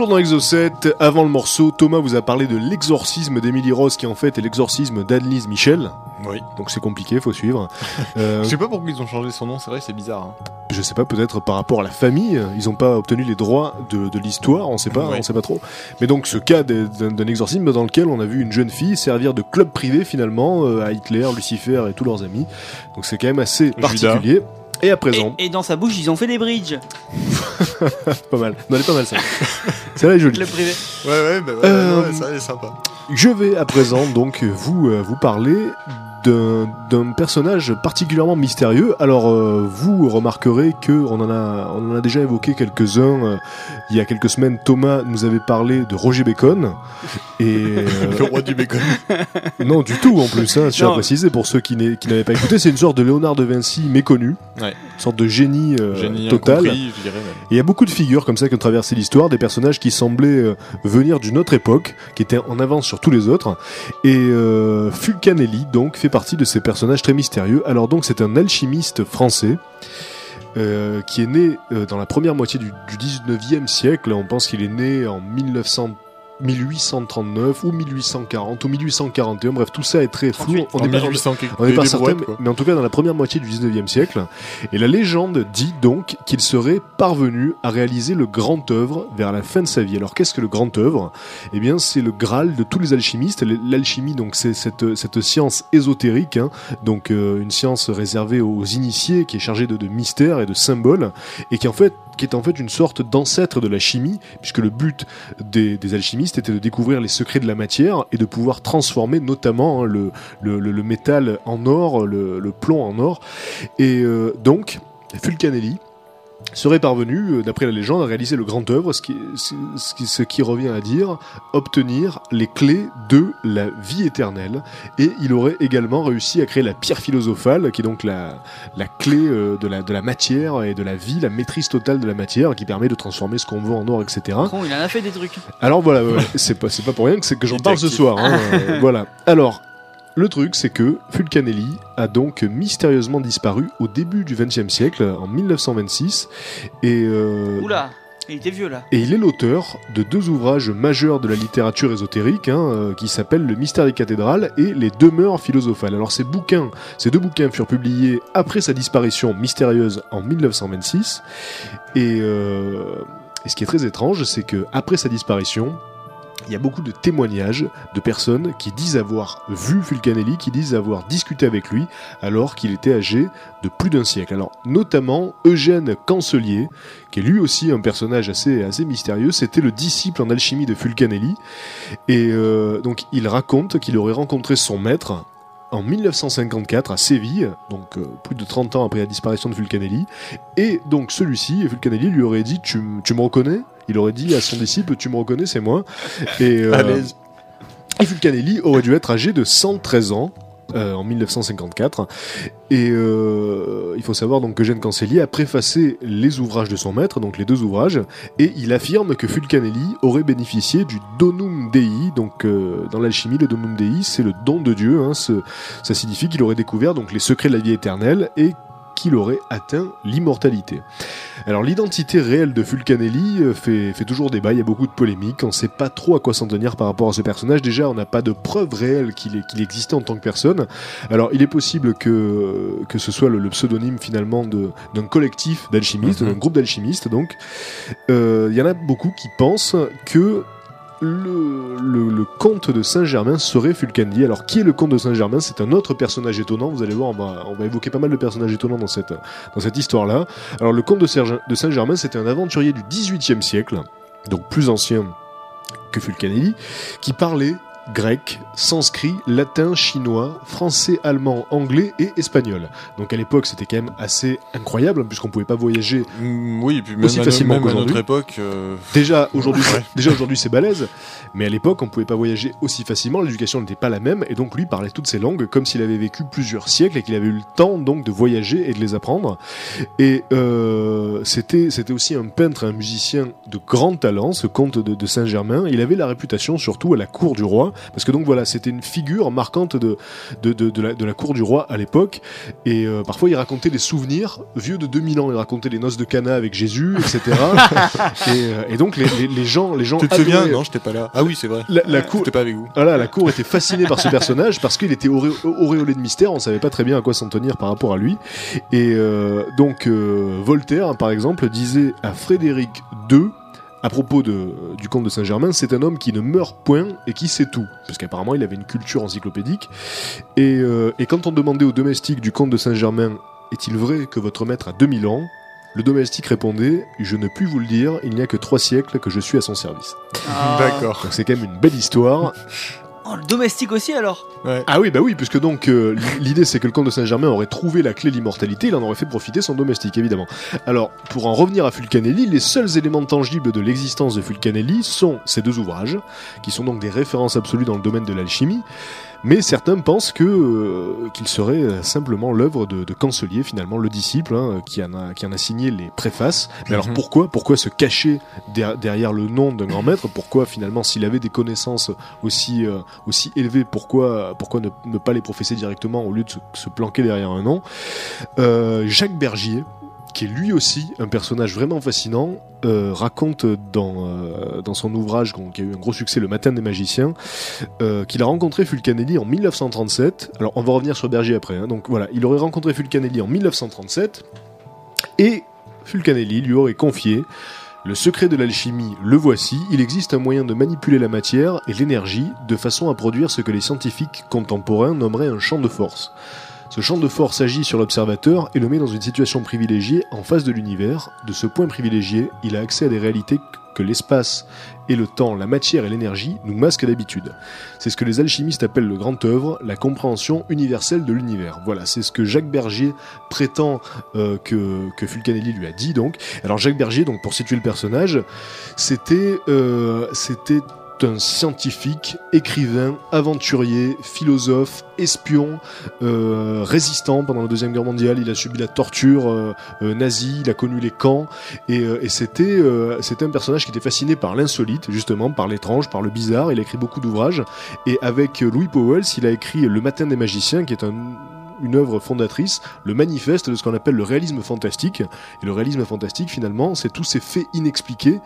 Toujours dans Exocet, avant le morceau, Thomas vous a parlé de l'exorcisme d'Emily Rose qui en fait est l'exorcisme d'Annelise Michel. Oui. Donc c'est compliqué, faut suivre. Euh, Je sais pas pourquoi ils ont changé son nom, c'est vrai, c'est bizarre. hein. je sais pas, peut-être par rapport à la famille, ils n'ont pas obtenu les droits de, de l'histoire, on sait pas, Ouais. on sait pas trop. Mais donc ce cas d'un exorcisme dans lequel on a vu une jeune fille servir de club privé finalement euh, à Hitler, Lucifer et tous leurs amis. Donc c'est quand même assez Judas. particulier. Et à Et, présent, et dans sa bouche, ils ont fait des bridges. pas mal. Non, elle est pas mal ça. Celle-là est jolie. Club privé. Ouais, ouais, bah ouais, Euh, ouais, ça est sympa. Je vais à présent donc vous euh, vous parler d'un personnage particulièrement mystérieux. Alors euh, vous remarquerez que on en a on en a déjà évoqué quelques-uns euh, il y a quelques semaines. Thomas nous avait parlé de Roger Bacon et euh, Le roi du bacon. non du tout en plus. Hein, je tiens à préciser pour ceux qui n'avaient pas écouté, c'est une sorte de Léonard de Vinci méconnu, Ouais. une sorte de génie, Génie total. Et il y a beaucoup de figures comme ça qui ont traversé l'histoire, des personnages qui semblaient venir d'une autre époque, qui étaient en avance sur tous les autres. Et Fulcanelli, donc, fait partie de ces personnages très mystérieux. Alors donc, c'est un alchimiste français. euh, qui est né euh, dans la première moitié du, du 19e siècle. On pense qu'il est né en 1900, 1839 ou 1840 ou 1841. Bref, tout ça est très flou. 38. On En est pas- 1800 quelque- on n'est pas certain, mais, en tout cas dans la première moitié du 19e siècle. Et la légende dit donc qu'il serait parvenu à réaliser le grand œuvre vers la fin de sa vie. Alors qu'est-ce que le grand œuvre? Eh bien c'est le Graal de tous les alchimistes. L'alchimie donc c'est cette, cette science ésotérique, hein, donc euh, une science réservée aux initiés qui est chargée de, de mystères et de symboles et qui en fait qui est en fait une sorte d'ancêtre de la chimie, puisque le but des, des alchimistes était de découvrir les secrets de la matière et de pouvoir transformer notamment hein, le, métal en or, le, le plomb en or. Et euh, donc, Fulcanelli serait parvenu, euh, d'après la légende, à réaliser le grand œuvre, ce qui, ce, qui, ce qui revient à dire obtenir les clés de la vie éternelle. Et il aurait également réussi à créer la pierre philosophale, qui est donc la, la clé euh, de, la, de la matière et de la vie, la maîtrise totale de la matière, qui permet de transformer ce qu'on veut en or, etc. Il en a fait des trucs. Alors voilà, ouais, c'est pas, c'est pas pour rien que, c'est que j'en parle ce soir. hein, euh, voilà. Alors, le truc, c'est que Fulcanelli a donc mystérieusement disparu au début du XXe siècle, en 1926, et, euh, Oula, il était vieux là. et il est l'auteur de deux ouvrages majeurs de la littérature ésotérique, hein, euh, qui s'appellent Le mystère des cathédrales et Les demeures philosophales. Alors ces bouquins, ces deux bouquins furent publiés après sa disparition mystérieuse en 1926, et, euh, et ce qui est très étrange, c'est que après sa disparition, il y a beaucoup de témoignages de personnes qui disent avoir vu Fulcanelli, qui disent avoir discuté avec lui alors qu'il était âgé de plus d'un siècle. Alors, notamment Eugène Cancelier, qui est lui aussi un personnage assez, assez mystérieux, c'était le disciple en alchimie de Fulcanelli. Et euh, donc, il raconte qu'il aurait rencontré son maître en 1954 à Séville, donc euh, plus de 30 ans après la disparition de Fulcanelli. Et donc celui-ci, Fulcanelli, lui aurait dit Tu, tu me reconnais? Il aurait dit à son disciple Tu me reconnais, c'est moi. Et, euh, Fulcanelli aurait dû être âgé de 113 ans. euh, en 1954 et euh, il faut savoir donc que Eugène Cancellier a préfacé les ouvrages de son maître donc les deux ouvrages et il affirme que Fulcanelli aurait bénéficié du donum dei donc euh, dans l'alchimie le donum dei c'est le don de Dieu hein, ce- ça signifie qu'il aurait découvert donc les secrets de la vie éternelle et qu'il aurait atteint l'immortalité. Alors l'identité réelle de Fulcanelli euh, fait, fait toujours débat, il y a beaucoup de polémiques, on ne sait pas trop à quoi s'en tenir par rapport à ce personnage. Déjà, on n'a pas de preuves réelles qu'il existait en tant que personne. Alors il est possible que, que ce soit le, le pseudonyme finalement d'un collectif d'alchimistes, Mhm. d'un groupe d'alchimistes donc. Euh, Il y en a beaucoup qui pensent que le, comte de Saint-Germain serait Fulcanelli. Alors, qui est le comte de Saint-Germain? C'est un autre personnage étonnant. Vous allez voir, on va, évoquer pas mal de personnages étonnants dans cette, histoire-là. Alors, le comte de Saint-Germain, c'était un aventurier du XVIIIe siècle, donc plus ancien que Fulcanelli, qui parlait grec, sanskrit, latin, chinois, français, allemand, anglais et espagnol. Donc à l'époque, c'était quand même assez incroyable, hein, puisqu'on pouvait pas voyager Mm, Oui, et puis même, Aussi à, facilement même à notre époque. euh, Déjà aujourd'hui, Ouais. déjà aujourd'hui c'est balèze, mais à l'époque on pouvait pas voyager aussi facilement, l'éducation n'était pas la même, et donc lui parlait toutes ces langues comme s'il avait vécu plusieurs siècles et qu'il avait eu le temps donc de voyager et de les apprendre. Et euh, c'était c'était aussi un peintre, un musicien de grand talent, ce comte de, de Saint-Germain. Il avait la réputation surtout à la cour du roi parce que donc voilà, c'était une figure marquante de, de, de, de la, de la cour du roi à l'époque, et euh, parfois il racontait des souvenirs vieux de 2000 ans, il racontait les noces de Cana avec Jésus, etc. et, euh, et donc les, les, les gens, les gens Tu te souviens Non, j'étais pas là. Ah oui, c'est vrai. la, la cour, J'étais pas avec vous. voilà, la cour était fascinée par ce personnage parce qu'il était auréo- auréolé de mystère, on savait pas très bien à quoi s'en tenir par rapport à lui. Et euh, donc euh, Voltaire, par exemple, disait à Frédéric II à propos de, du comte de Saint-Germain, c'est un homme qui ne meurt point et qui sait tout, parce qu'apparemment il avait une culture encyclopédique. Et, euh, et quand on demandait au domestique du comte de Saint-Germain, est-il vrai que votre maître a 2000 ans le domestique répondait Je ne puis vous le dire, il n'y a que trois siècles que je suis à son service. Ah. D'accord. Donc c'est quand même une belle histoire. Oh, le domestique aussi alors Ouais. Ah oui, bah oui, puisque donc euh, l'idée c'est que le comte de Saint-Germain aurait trouvé la clé de l'immortalité, il en aurait fait profiter son domestique, évidemment. Alors, pour en revenir à Fulcanelli, les seuls éléments tangibles de l'existence de Fulcanelli sont ces deux ouvrages, qui sont donc des références absolues dans le domaine de l'alchimie, mais certains pensent que euh, qu'il serait euh, simplement l'œuvre de, de Cancelier, finalement, le disciple, hein, qui, en a, qui en a signé les préfaces. Mais alors Mhm. pourquoi Pourquoi se cacher der- derrière le nom d'un grand maître? Pourquoi finalement, s'il avait des connaissances aussi, euh, aussi élevées, pourquoi, pourquoi ne, ne pas les professer directement au lieu de se, se planquer derrière un nom? Euh, Jacques Bergier, qui est lui aussi un personnage vraiment fascinant, euh, raconte dans, euh, dans son ouvrage qui a eu un gros succès, Le Matin des Magiciens, euh, qu'il a rencontré Fulcanelli en 1937. Alors on va revenir sur Bergier après. hein. Donc voilà, il aurait rencontré Fulcanelli en 1937 et Fulcanelli lui aurait confié le secret de l'alchimie, le voici, il existe un moyen de manipuler la matière et l'énergie de façon à produire ce que les scientifiques contemporains nommeraient un champ de force. Ce champ de force agit sur l'observateur et le met dans une situation privilégiée en face de l'univers. De ce point privilégié, il a accès à des réalités que l'espace et le temps, la matière et l'énergie nous masquent d'habitude. C'est ce que les alchimistes appellent le grand œuvre, la compréhension universelle de l'univers. Voilà, c'est ce que Jacques Bergier prétend euh, que, Fulcanelli lui a dit donc. Alors Jacques Bergier, donc pour situer le personnage, c'était euh, c'était un scientifique, écrivain, aventurier, philosophe, espion, euh, résistant pendant la deuxième guerre mondiale. Il a subi la torture euh, euh, nazie, il a connu les camps et, euh, et c'était euh, c'était un personnage qui était fasciné par l'insolite, justement, par l'étrange, par le bizarre. Il a écrit beaucoup d'ouvrages et avec Louis Powell, il a écrit Le Matin des magiciens, qui est un une œuvre fondatrice, le manifeste de ce qu'on appelle le réalisme fantastique. Et le réalisme fantastique, finalement, c'est tous ces faits inexpliqués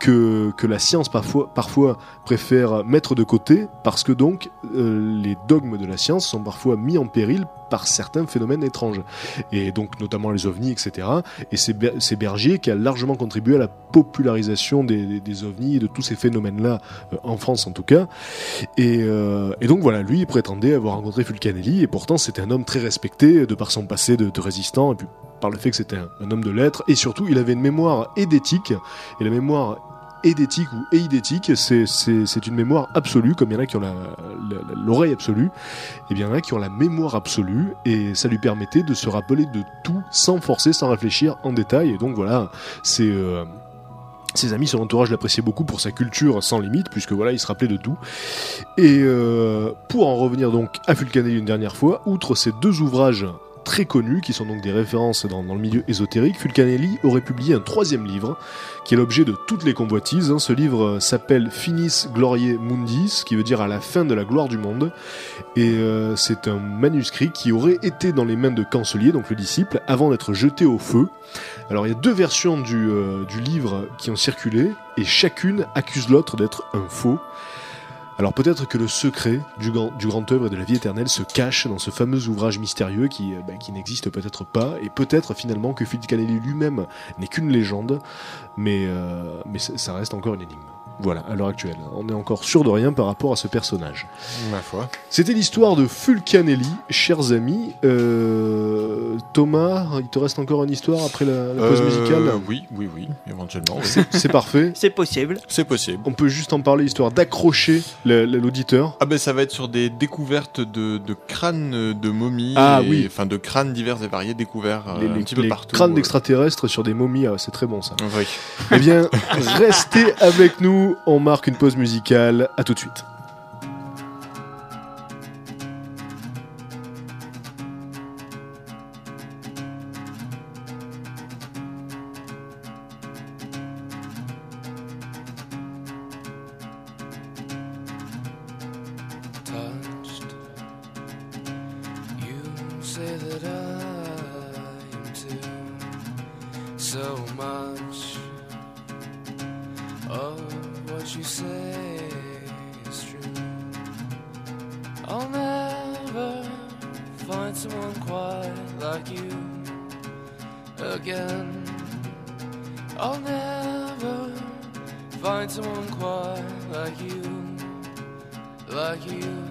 que, la science parfois, parfois préfère mettre de côté, parce que donc euh, les dogmes de la science sont parfois mis en péril par certains phénomènes étranges. Et donc notamment les ovnis, etc. Et c'est Ber- c'est Berger qui a largement contribué à la popularisation des, des, ovnis et de tous ces phénomènes-là, euh, en France en tout cas. Et, euh, et donc voilà, lui il prétendait avoir rencontré Fulcanelli, et pourtant c'était un homme très respecté de par son passé de, résistant, et puis par le fait que c'était un, un homme de lettres, et surtout il avait une mémoire et d'éthique, et la mémoire édétique ou éidétique, c'est- une mémoire absolue, comme il y en a qui ont l'oreille absolue, et bien il y en a qui ont la mémoire absolue, et ça lui permettait de se rappeler de tout sans forcer, sans réfléchir en détail, et donc voilà, c'est... euh, ses amis, son entourage l'appréciaient beaucoup pour sa culture sans limite, puisque voilà, il se rappelait de tout. Et euh, pour en revenir donc à Fulcanelli une dernière fois, outre ces deux ouvrages très connus, qui sont donc des références dans, le milieu ésotérique, Fulcanelli aurait publié un troisième livre, qui est l'objet de toutes les convoitises. hein. Ce livre euh, s'appelle Finis Gloriae Mundi, ce qui veut dire à la fin de la gloire du monde. Et euh, c'est un manuscrit qui aurait été dans les mains de Cancelier, donc le disciple, avant d'être jeté au feu. Alors il y a deux versions du, euh, du livre qui ont circulé, et chacune accuse l'autre d'être un faux. Alors peut-être que le secret du grand, œuvre et de la vie éternelle se cache dans ce fameux ouvrage mystérieux qui, euh, bah, n'existe peut-être pas, et peut-être finalement que Fulcanelli lui-même n'est qu'une légende, mais, euh, mais ça reste encore une énigme. Voilà, à l'heure actuelle. On est encore sûr de rien par rapport à ce personnage. Ma foi. C'était l'histoire de Fulcanelli, chers amis. Euh, Thomas, il te reste encore une histoire après la, la pause Euh, musicale? Oui, oui, oui, éventuellement. oui. C'est parfait. C'est possible. C'est possible. On peut juste en parler, histoire d'accrocher l'auditeur. Ah ben ça va être sur des découvertes de, de crânes de momies, Ah, et- oui. enfin de crânes divers et variés découverts euh, les un les- petit peu les partout. crânes d'extraterrestres sur des momies, ah, c'est très bon ça. Oui. eh bien, restez avec nous, on marque une pause musicale. À tout de suite. What you say is true. I'll never find someone quite like you again. I'll never find someone quite like you, like you.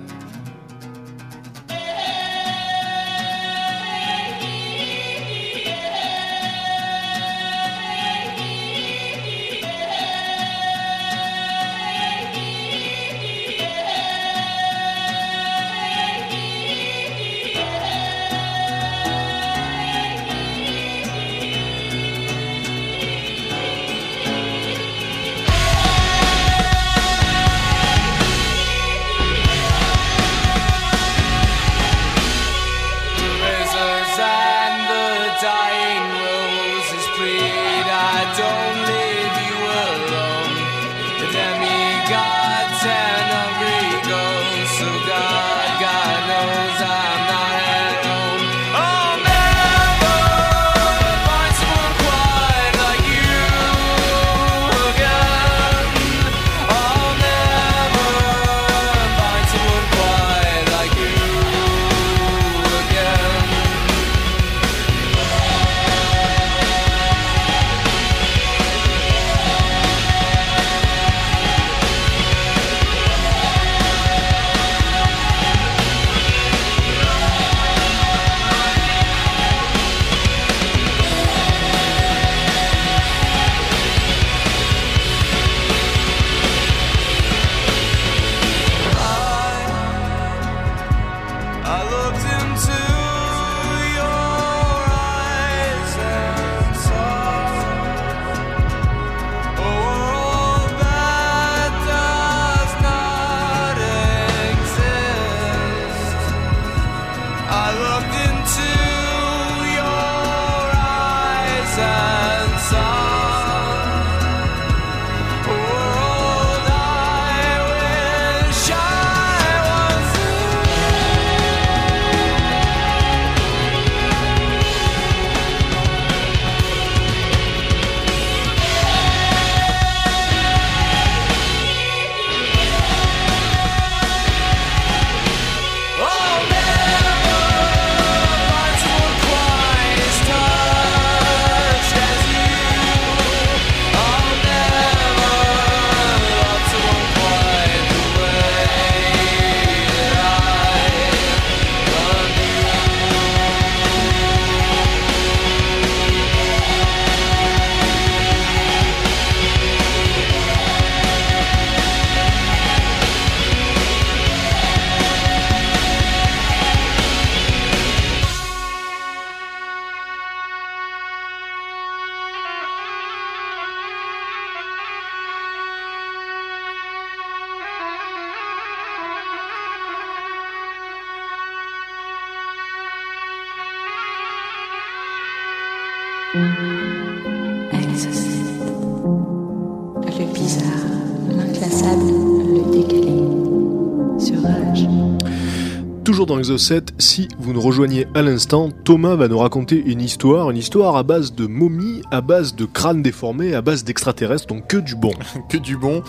Si vous nous rejoignez à l'instant, Thomas va nous raconter une histoire, une histoire à base de momies, à base de crânes déformés, à base d'extraterrestres, donc que du bon. que du bon.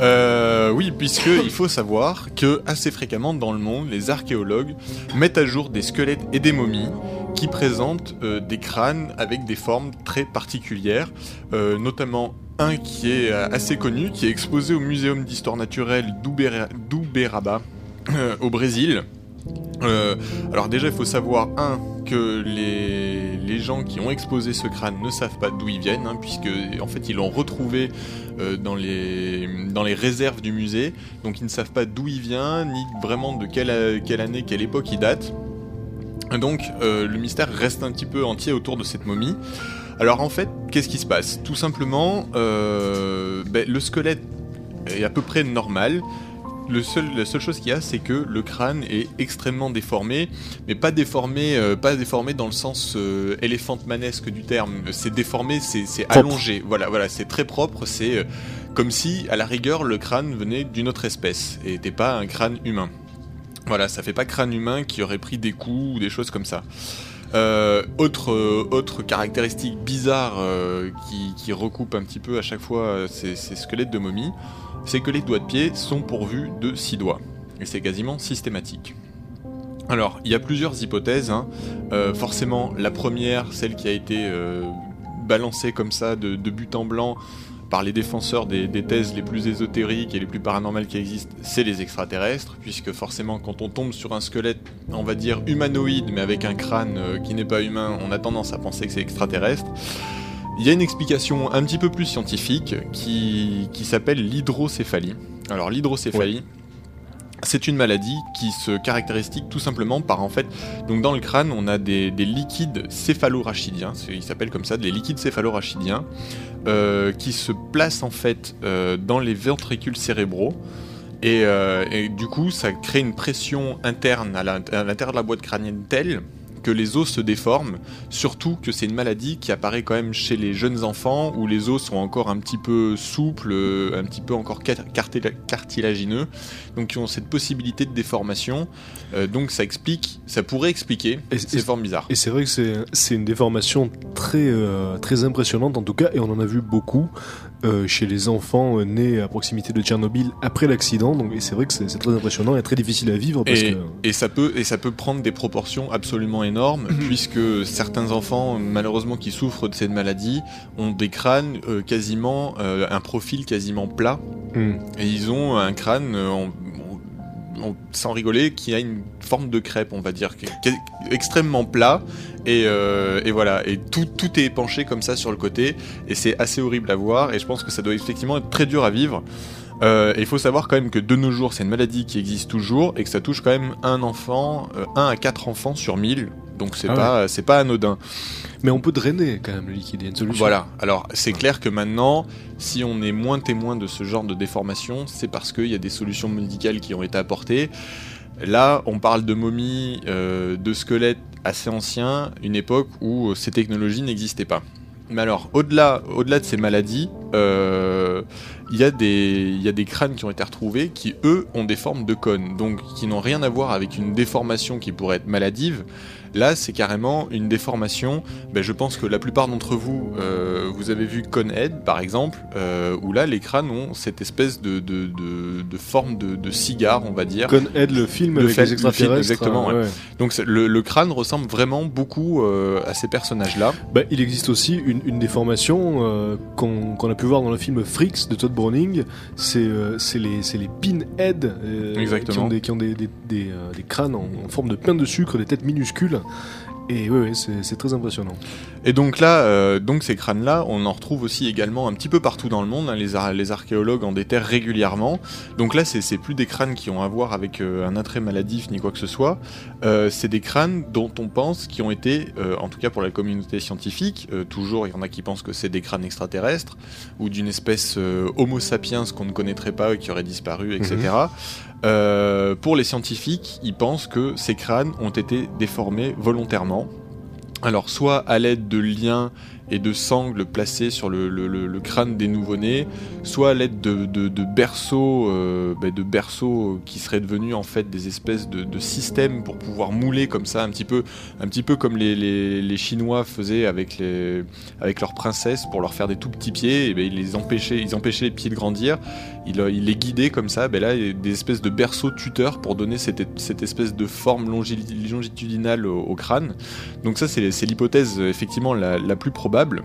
Euh, oui, puisque il faut savoir que assez fréquemment dans le monde, les archéologues mettent à jour des squelettes et des momies qui présentent euh, des crânes avec des formes très particulières, euh, notamment un qui est assez connu, qui est exposé au Muséum d'histoire naturelle d'Uberaba au Brésil. Euh, alors déjà, il faut savoir un que les, gens qui ont exposé ce crâne ne savent pas d'où ils viennent, hein, puisque en fait ils l'ont retrouvé euh, dans les réserves du musée, donc ils ne savent pas d'où il vient, ni vraiment de quelle quelle année, quelle époque il date. Donc euh, le mystère reste un petit peu entier autour de cette momie. Alors en fait, qu'est-ce qui se passe? Tout simplement, ben, le squelette est à peu près normal. Le seul, la seule chose qu'il y a, c'est que le crâne est extrêmement déformé, mais pas déformé, euh, pas déformé dans le sens euh, éléphantmanesque du terme. C'est déformé, c'est allongé. Voilà, voilà, c'est très propre. C'est euh, comme si, à la rigueur, le crâne venait d'une autre espèce et n'était pas un crâne humain. Voilà, ça fait pas crâne humain qui aurait pris des coups ou des choses comme ça. Euh, autre, euh, autre caractéristique bizarre euh, qui, recoupe un petit peu à chaque fois ces, squelettes de momies, c'est que les doigts de pied sont pourvus de six doigts. Et c'est quasiment systématique. Alors, il y a plusieurs hypothèses. hein. Forcément, la première, celle qui a été balancée comme ça de but en blanc par les défenseurs des, thèses les plus ésotériques et les plus paranormales qui existent, c'est les extraterrestres, puisque forcément, quand on tombe sur un squelette, on va dire humanoïde, mais avec un crâne euh, qui n'est pas humain, on a tendance à penser que c'est extraterrestre. Il y a une explication un petit peu plus scientifique qui s'appelle l'hydrocéphalie. Alors l'hydrocéphalie, c'est une maladie qui se caractérise tout simplement par en fait, donc dans le crâne, on a des, des liquides céphalorachidiens, ils s'appellent comme ça, des liquides céphalorachidiens, euh, qui se placent en fait euh, dans les ventricules cérébraux. Et, euh, et du coup, ça crée une pression interne à l'intérieur de la boîte crânienne telle que les os se déforment, surtout que c'est une maladie qui apparaît quand même chez les jeunes enfants où les os sont encore un petit peu souples, euh, un petit peu encore car- cartila- cartilagineux, donc qui ont cette possibilité de déformation. Euh, donc ça explique, ça pourrait expliquer Et- ces et- formes bizarres. Et c'est vrai que c'est c'est une déformation très euh, très impressionnante en tout cas, et on en a vu beaucoup euh, chez les enfants euh, nés à proximité de Tchernobyl après l'accident. Donc et c'est vrai que c'est très impressionnant et très difficile à vivre parce Et, que et ça peut et ça peut prendre des proportions absolument énormes puisque certains enfants malheureusement qui souffrent de cette maladie ont des crânes euh, quasiment euh, un profil quasiment plat Hmm. et ils ont un crâne euh, en- sans rigoler qui a une forme de crêpe on va dire qui est- extrêmement plat. Et, euh, voilà. Et tout est penché comme ça sur le côté. Et c'est assez horrible à voir. Et je pense que ça doit effectivement être très dur à vivre. Euh, et il faut savoir quand même que de nos jours, c'est une maladie qui existe toujours. Et que ça touche quand même un enfant, euh, un à quatre enfants sur 1000. Donc c'est Ah pas, c'est pas anodin. mais on peut drainer quand même le liquide. Il y a une solution. Voilà. Alors c'est clair que maintenant, si on est moins témoin de ce genre de déformation, c'est parce qu'il y a des solutions médicales qui ont été apportées. Là, on parle de momies, euh, de squelettes assez anciens, une époque où ces technologies n'existaient pas. Mais alors, au-delà, au-delà de ces maladies, euh, il y, a des- il y a des crânes qui ont été retrouvés qui, eux, ont des formes de cônes, donc qui n'ont rien à voir avec une déformation qui pourrait être maladive. Là, c'est carrément une déformation. Ben, je pense que la plupart d'entre vous, euh, vous avez vu Conehead, par exemple, euh, où là, les crânes ont cette espèce de, de, de, de forme de, de cigare, on va dire. Conhead, le film Le avec fait- les le film, extraterrestres. exactement, ouais. ouais. Donc le, le crâne ressemble vraiment beaucoup euh, à ces personnages-là. Bah, il existe aussi une, une déformation euh, qu'on qu'on a pu voir dans le film Freaks de Todd Browning. C'est euh, les, les pinheads euh, qui ont des, qui ont des, des, des, euh, des crânes en, en forme de pain de sucre, des têtes minuscules. Et ouais, c'est très impressionnant. Et donc là, euh, donc ces crânes-là, on en retrouve aussi également un petit peu partout dans le monde. hein, les, ar- les archéologues en déterrent régulièrement. Donc là, c'est plus des crânes qui ont à voir avec euh, un attrait maladif ni quoi que ce soit. Euh, c'est des crânes dont on pense qui ont été, en tout cas pour la communauté scientifique, toujours il y en a qui pensent que c'est des crânes extraterrestres ou d'une espèce Homo sapiens qu'on ne connaîtrait pas et qui aurait disparu, etc. Euh, pour les scientifiques, ils pensent que ces crânes ont été déformés volontairement. Alors soit à l'aide de liens et de sangles placés sur le, crâne des nouveau-nés, soit à l'aide de, berceaux, euh, ben, de berceaux qui seraient devenus en fait des espèces de, systèmes pour pouvoir mouler comme ça, un petit peu, un petit peu comme les, Chinois faisaient avec, leurs princesses pour leur faire des tout petits pieds, ben, ils empêchaient les pieds de grandir, ils les guidaient comme ça, ben là il y a des espèces de berceaux tuteurs pour donner cette, espèce de forme longi- longitudinale au, crâne. Donc ça c'est l'hypothèse effectivement la, plus probable.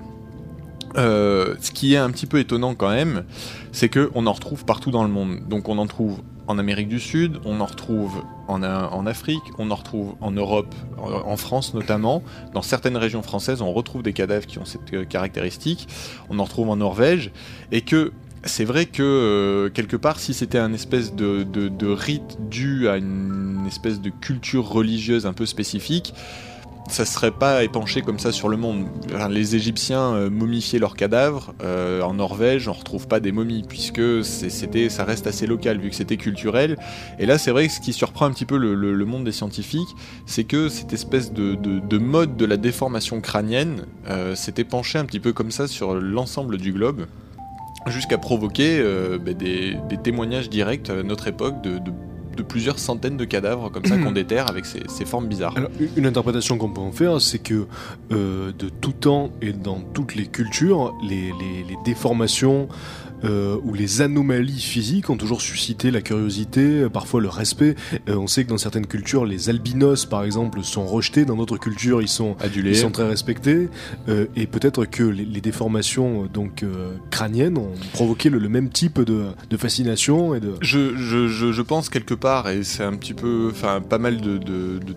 Euh, ce qui est un petit peu étonnant quand même, c'est que on en retrouve partout dans le monde. Donc on en trouve en Amérique du Sud, on en retrouve en, Afrique, on en retrouve en Europe, en, France notamment. Dans certaines régions françaises, on retrouve des cadavres qui ont cette caractéristique. On en retrouve en Norvège. Et que c'est vrai que euh, quelque part, si c'était un espèce de, rite dû à une espèce de culture religieuse un peu spécifique, ça serait pas épanché comme ça sur le monde. Les Égyptiens euh, momifiaient leurs cadavres. euh, en Norvège, on retrouve pas des momies puisque c'était, ça reste assez local vu que c'était culturel. Et là, c'est vrai que ce qui surprend un petit peu le, monde des scientifiques, c'est que cette espèce de, de- de mode de la déformation crânienne s'était penché un petit peu comme ça sur l'ensemble du globe jusqu'à provoquer euh, bah, des, des témoignages directs à notre époque de, de- de plusieurs centaines de cadavres comme ça qu'on déterre avec ces, ces formes bizarres. Alors, une- interprétation qu'on peut en faire, c'est que euh, de tout temps et dans toutes les cultures, les, les- les déformations euh, ou les anomalies physiques ont toujours suscité la curiosité, euh, parfois le respect. Euh, on sait que dans certaines cultures, les albinos, par exemple, sont rejetés. Dans d'autres cultures, ils sont Adulés. ils sont très respectés euh, et peut-être que les, les déformations donc crâniennes ont provoqué le, le même type de, de fascination et de Je, je, je, je pense quelque part, et c'est un petit peu, enfin, pas mal de, de, de,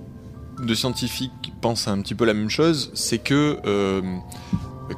de scientifiques pensent un petit peu la même chose, c'est que euh,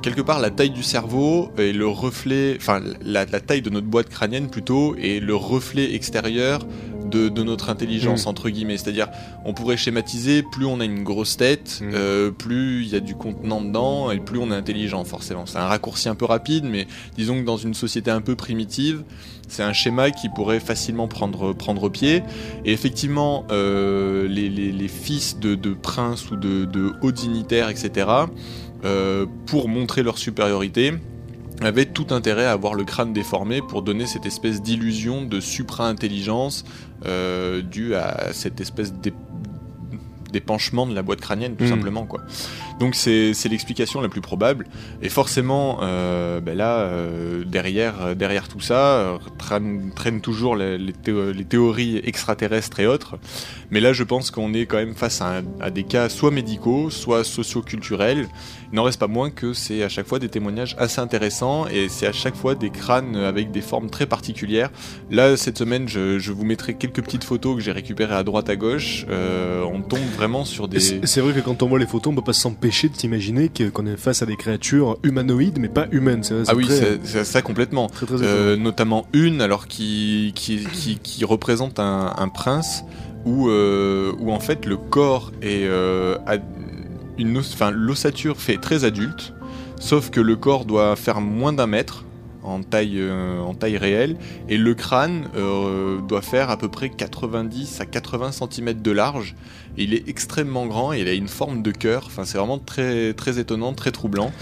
quelque part la taille du cerveau est le reflet, enfin la, la taille de notre boîte crânienne plutôt, est le reflet extérieur de, de notre intelligence Mm. entre guillemets. C'est-à-dire, on pourrait schématiser, plus on a une grosse tête, Mm. euh, plus il y a du contenant dedans, et plus on est intelligent forcément. C'est un raccourci un peu rapide, mais disons que dans une société un peu primitive, c'est un schéma qui pourrait facilement prendre, prendre pied. Et effectivement, euh, les, les- les fils de, de princes ou de, de hauts dignitaires, etc., euh, pour montrer leur supériorité, avaient tout intérêt à avoir le crâne déformé pour donner cette espèce d'illusion de supra-intelligence euh, due à cette espèce d'é- d'épanchement de la boîte crânienne, tout Mm. simplement. quoi. Donc c'est l'explication la plus probable. Et forcément, euh, ben là, euh, derrière, euh, derrière tout ça, traînent, toujours les, les théo- les théories extraterrestres et autres. Mais là, je pense qu'on est quand même face à, un- à des cas soit médicaux, soit socioculturels. Il n'en reste pas moins que c'est à chaque fois des témoignages assez intéressants et c'est à chaque fois des crânes avec des formes très particulières. Là, cette semaine, je, je vous mettrai quelques petites photos que j'ai récupérées à droite à gauche. Euh, on tombe vraiment sur des... C'est c'est vrai que quand on voit les photos, on peut pas s'empêcher de s'imaginer que- qu'on est face à des créatures humanoïdes, mais pas humaines. C'est Ah oui, c'est ça complètement. très, très Euh, notamment une alors qui qui, qui, qui représente un, un prince où euh, où en fait le corps est euh, une enfin l'ossature fait très adulte sauf que le corps doit faire moins d'un mètre en taille euh, en taille réelle et le crâne euh, doit faire à peu près 90 à 80 cm de large il est extrêmement grand et il a une forme de cœur. Enfin c'est vraiment très très étonnant très troublant.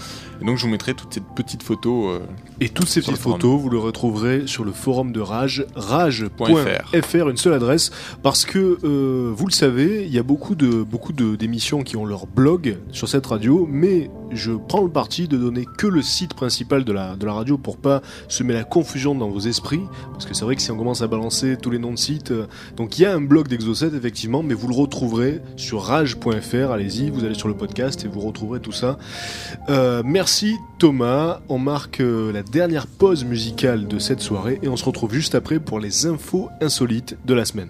Et donc je vous mettrai toutes ces petites photos euh, Et toutes ces petites photos, vous le retrouverez sur le forum de Rage, rage.fr, .fr. une seule adresse, parce que euh, vous le savez, il y a beaucoup de beaucoup de- d'émissions qui ont leur blog sur cette radio, mais je prends le parti de donner que le site principal de la de la radio pour pas semer la confusion dans vos esprits, parce que c'est vrai que si on commence à balancer tous les noms de sites, euh, donc il y a un blog d'Exocet effectivement, mais vous le retrouverez sur rage.fr. Allez-y, vous allez sur le podcast et vous retrouverez tout ça. Euh, merci Thomas. On marque euh, la dernière pause musicale de cette soirée et on se retrouve juste après pour les infos insolites de la semaine.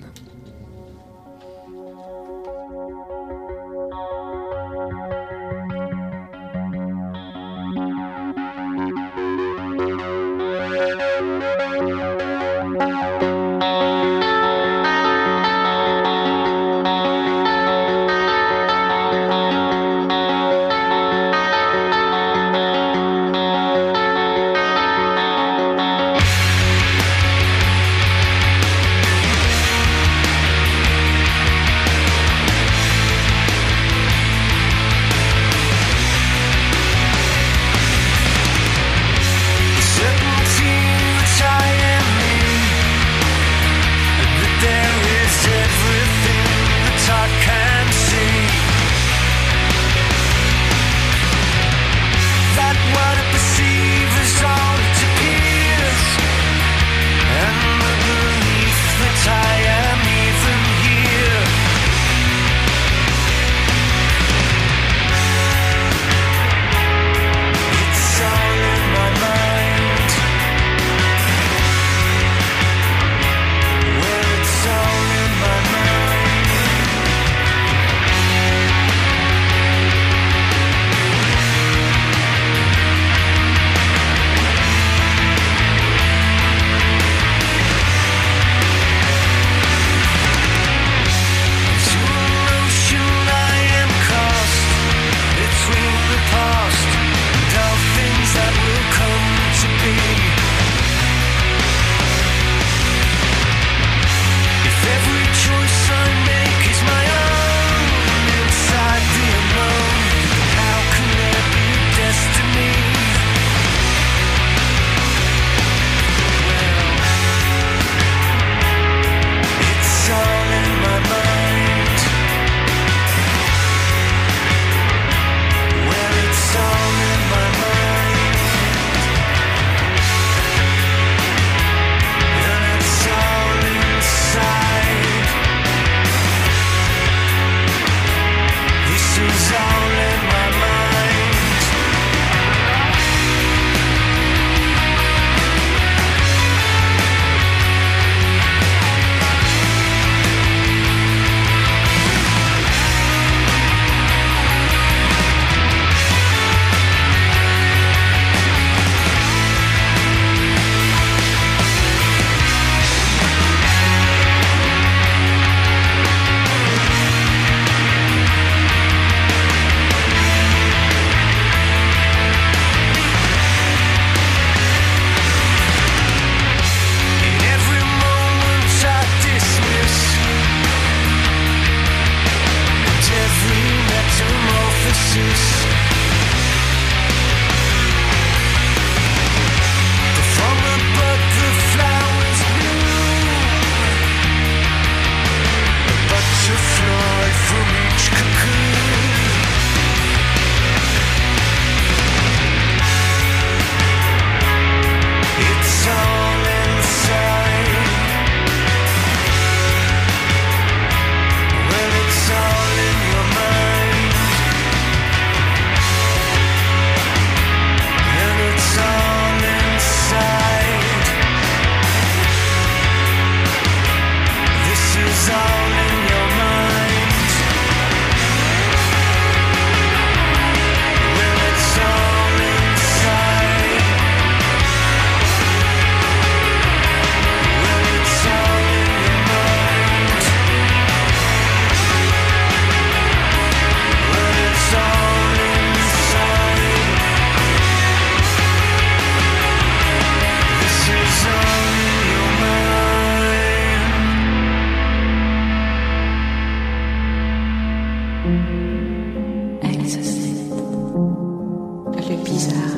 Bizarre,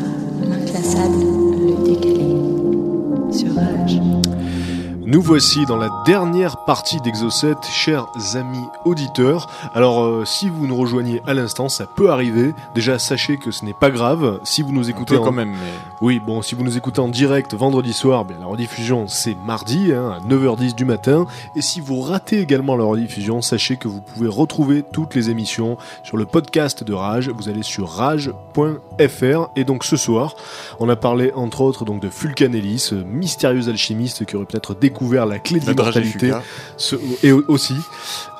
l'inclassable, le décalé. Rage. Nous voici dans la dernière partie d'Exocet, chers amis auditeurs. Alors, euh, si vous nous rejoignez à l'instant, ça peut arriver. Déjà, sachez que ce n'est pas grave. Si vous nous Un écoutez peu en... quand même, mais Oui, bon, si vous nous écoutez en direct vendredi soir, ben, la rediffusion c'est mardi hein, à 9h10 du matin. Et si vous ratez également la rediffusion, sachez que vous pouvez retrouver toutes les émissions sur le podcast de Rage. Vous allez sur rage.fr. Et donc ce soir, on a parlé entre autres donc de Fulcanelli, ce mystérieux alchimiste qui aurait peut-être découvert la clé de l'immortalité. Et au- aussi,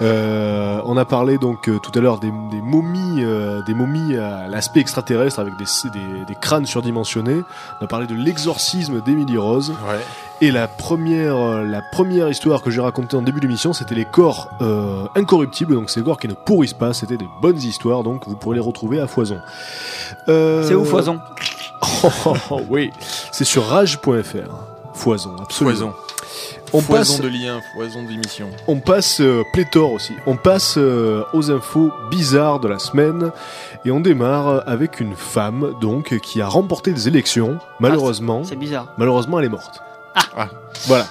euh, on a parlé donc euh, tout à l'heure des, des momies, euh, des momies à l'aspect extraterrestre avec des, des, des crânes surdimensionnés. On a parlé de l'exorcisme d'Emily Rose. Ouais. Et la première, euh, la première histoire que j'ai racontée en début d'émission, c'était les corps euh, incorruptibles. Donc ces corps qui ne pourrissent pas. C'était des bonnes histoires. Donc vous pourrez les retrouver à foison. Euh, C'est où Foison? Oui, c'est sur rage.fr. Foison, absolument. Foison. On foison passe de liens, foison d'émissions. On passe euh, pléthore aussi. On passe euh, aux infos bizarres de la semaine et on démarre avec une femme donc qui a remporté des élections. Malheureusement, C'est bizarre. malheureusement elle est morte. Ah. Voilà.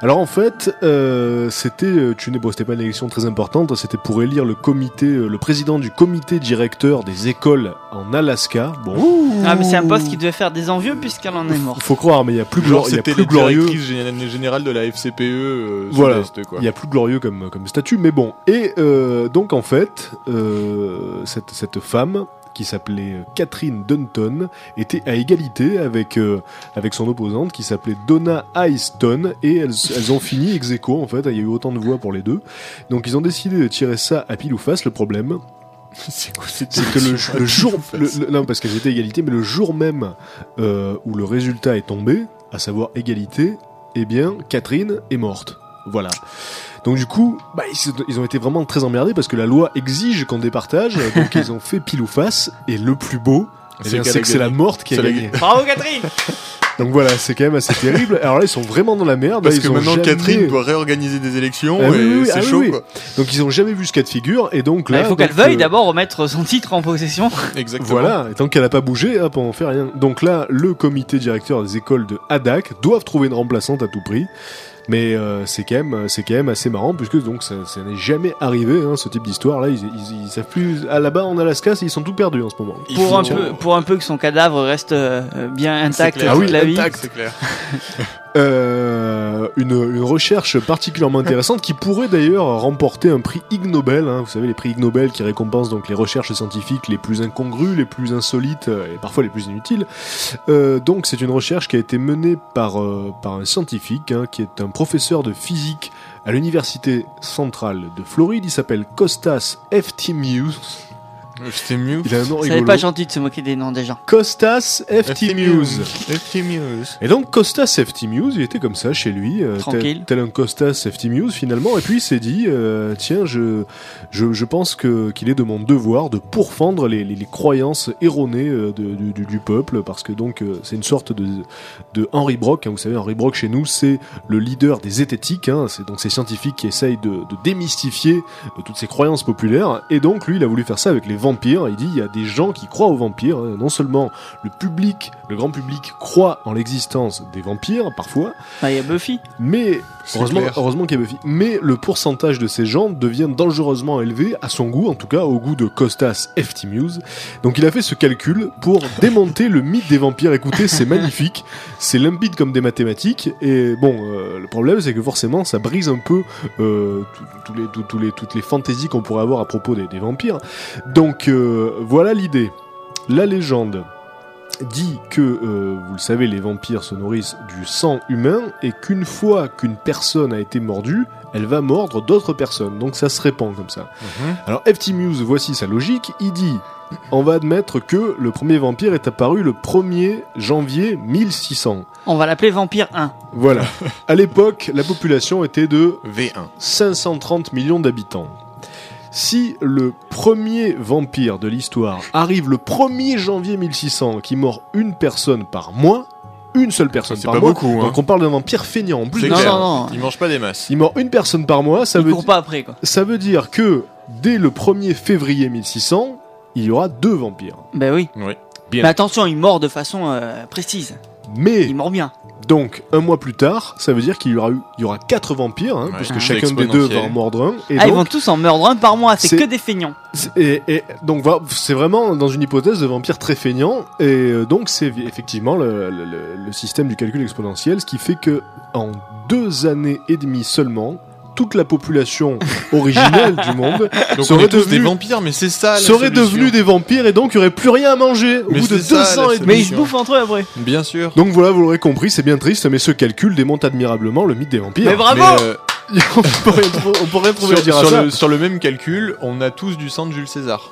Alors en fait, euh, c'était euh, tu n'es bon, c'était pas une élection très importante. C'était pour élire le comité, euh, le président du comité directeur des écoles en Alaska. Bon, Ah, mais c'est un poste qui devait faire des envieux puisqu'elle en est morte. faut croire, mais il y a plus, il y a c'était plus la glorieux. directrice gén- générale de la FCPE euh, Voilà. Il y a plus glorieux comme, comme statut, mais bon. Et euh, donc en fait, euh, cette, cette femme qui s'appelait euh, Catherine Dunton était à égalité avec euh, avec son opposante qui s'appelait Donna Easton et elles, elles ont fini ex aequo, en fait. Il y a eu autant de voix pour les deux. Donc ils ont décidé de tirer ça à pile ou face. Le problème, C'est que le, le jour, le- le- non parce qu'elles étaient égalité, mais le jour même euh, où le résultat est tombé, à savoir égalité, eh bien Catherine est morte. Voilà. Donc du coup, bah, ils, ont été vraiment très emmerdés parce que la loi exige qu'on départage, donc ils ont fait pile ou face. Et le plus beau, eh C'est que c'est la morte qui a gagné. Bravo Catherine Donc voilà, c'est quand même assez terrible. Alors là, ils sont vraiment dans la merde. Parce Ils que ont maintenant jamais- Catherine doit réorganiser des élections Ah oui, et oui, oui, c'est ah chaud oui. quoi. Donc ils ont jamais vu ce cas de figure et donc Bah, là, Il faut qu'elle veuille euh, d'abord remettre son titre en possession. Exactement. Voilà, et tant qu'elle a pas bougé, hop, on fait rien. Donc là, le comité directeur des écoles de Hadak doivent trouver une remplaçante à tout prix. Mais euh, c'est quand même, c'est quand même assez marrant puisque donc ça, ça n'est jamais arrivé hein, ce type d'histoire là. Ils, ils, ils savent plus. À là-bas en Alaska, ils sont tous perdus en ce moment. Pour un, peu, pour un peu que son cadavre reste euh, bien intact clair. toute Ah oui, la vie. intact. C'est clair. Euh, une, une recherche particulièrement intéressante qui pourrait d'ailleurs remporter un prix Ig Nobel. hein. Vous savez les prix Ig Nobel qui récompensent donc les recherches scientifiques les plus incongrues, les plus insolites euh, et parfois les plus inutiles. Euh, donc c'est une recherche qui a été menée par euh, par un scientifique hein, qui est un professeur de physique à l'université centrale de Floride. Il s'appelle Costas Eftimius. C'est mieux. Il a un nom Ça n'est rigolo. pas gentil de se moquer des noms des gens. Costas Eftimius. Eftimius. Et donc Costas Eftimius, il était comme ça chez lui, euh, tel, Tranquille. tel un Costas Eftimius finalement, et puis il s'est dit, euh, tiens, je, je, je pense que qu'il est de mon devoir de pourfendre les, les, les croyances erronées euh, de- du, du- du peuple, parce que donc euh, c'est une sorte de, de Henri Brock, hein, vous savez, Henri Brock chez nous, c'est le leader des zététiques, hein, c'est donc ces scientifiques qui essayent de, de démystifier euh, toutes ces croyances populaires, et donc lui il a voulu faire ça avec les vampires, il dit, il y a des gens qui croient aux vampires, hein, non seulement le public, le grand public croit en l'existence des vampires parfois, Bah, il y a Buffy. mais heureusement, clair. heureusement qu'il y a Buffy. Mais le pourcentage de ces gens devient dangereusement élevé à son goût, en tout cas au goût de Costas Eftimius. Donc il a fait ce calcul pour démonter le mythe des vampires. Écoutez, c'est magnifique, c'est limpide comme des mathématiques. Et bon, euh, le problème c'est que forcément ça brise un peu euh, tout- tous les, tout- tous les, toutes les fantaisies qu'on pourrait avoir à propos des, des vampires. Donc euh, voilà l'idée. La légende dit que, euh, vous le savez, les vampires se nourrissent du sang humain et qu'une fois qu'une personne a été mordue, elle va mordre d'autres personnes. Donc ça se répand comme ça. Mhm. Alors FT Muse, voici sa logique. Il dit, on va admettre que le premier vampire est apparu le 1er janvier 1600. On va l'appeler Vampire 1. Voilà. à l'époque, la population était de V1. 530 millions d'habitants. Si le premier vampire de l'histoire arrive le 1er janvier 1600 qui mord une personne par mois, une seule personne C'est par pas mois, beaucoup, hein. donc on parle d'un vampire feignant. En plus, non, non. Il mange pas des masses. il mord une personne par mois, ça Il veut, court pas après, quoi. ça veut dire que dès le 1er février 1600, il y aura deux vampires. Ben oui. Oui. Bien. Mais attention, il mord de façon euh, précise. Mais Il mord bien. Donc un mois plus tard, ça veut dire qu'il y aura eu, il y aura quatre vampires, hein, Ouais. puisque chacun des deux va en mordre un. Et ah, ils donc, vont tous en mordre un par mois. C'est c'est- que des feignants. C'est- Et, et donc voilà, c'est vraiment dans une hypothèse de vampire très feignant et euh, donc c'est vi- effectivement le, le- le- le système du calcul exponentiel, ce qui fait que en deux années et demie seulement, toute la population originelle du monde Donc on Serait est tous devenu- des vampires, mais c'est ça la serait devenue des vampires et donc il n'y aurait plus rien à manger au Mais bout de c'est deux ça, ans la et demi. Mais ils se bouffent entre eux après. Bien sûr. Donc voilà, vous l'aurez compris, c'est bien triste, mais ce calcul démonte admirablement le mythe des vampires. Mais bravo Mais, euh, on rien trouver sur, à dire sur ça. le, sur le même calcul, on a tous du sang de Jules César.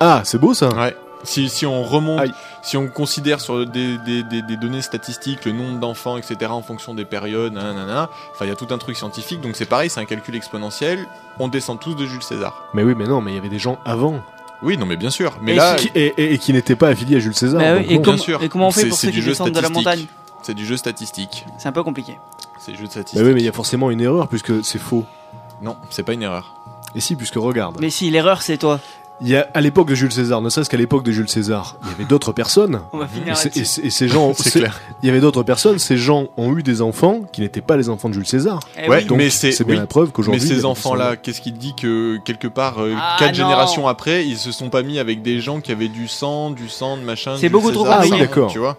Ah, c'est beau ça. Ouais. Si, si on remonte, Aïe. si on considère sur des, des, des, des données statistiques le nombre d'enfants, etc., en fonction des périodes, nanana, enfin il y a tout un truc scientifique, donc c'est pareil, c'est un calcul exponentiel. On descend tous de Jules César. Mais oui, mais non, mais il y avait des gens avant Oui, non, mais bien sûr. Mais Et là, qui, et, et- et qui n'étaient pas affiliés à Jules César. Bah oui, donc et, sûr. et comment on fait pour ceux du qui descendent de la statistique. montagne c'est du jeu statistique. C'est un peu compliqué. C'est du jeu de Bah statistique. oui, mais il y a forcément une erreur puisque c'est faux. Non, c'est pas une erreur. Et si, puisque regarde, Mais si, l'erreur c'est toi. Il y a à l'époque de Jules César, ne serait-ce qu'à l'époque de Jules César, il y avait d'autres personnes. On va Et, finir c'est- et ces gens, C'est clair. il y avait d'autres personnes. Ces gens ont eu des enfants qui n'étaient pas les enfants de Jules César. Eh ouais. Donc mais c'est c'est bien oui. la preuve Mais qu'aujourd'hui. a ces enfants-là, qu'est-ce qui te dit que quelque part, euh, Ah, quatre non. générations après, ils se sont pas mis avec des gens qui avaient du sang, du sang, de machin. C'est beaucoup trop César. Ah oui, d'accord. Tu vois.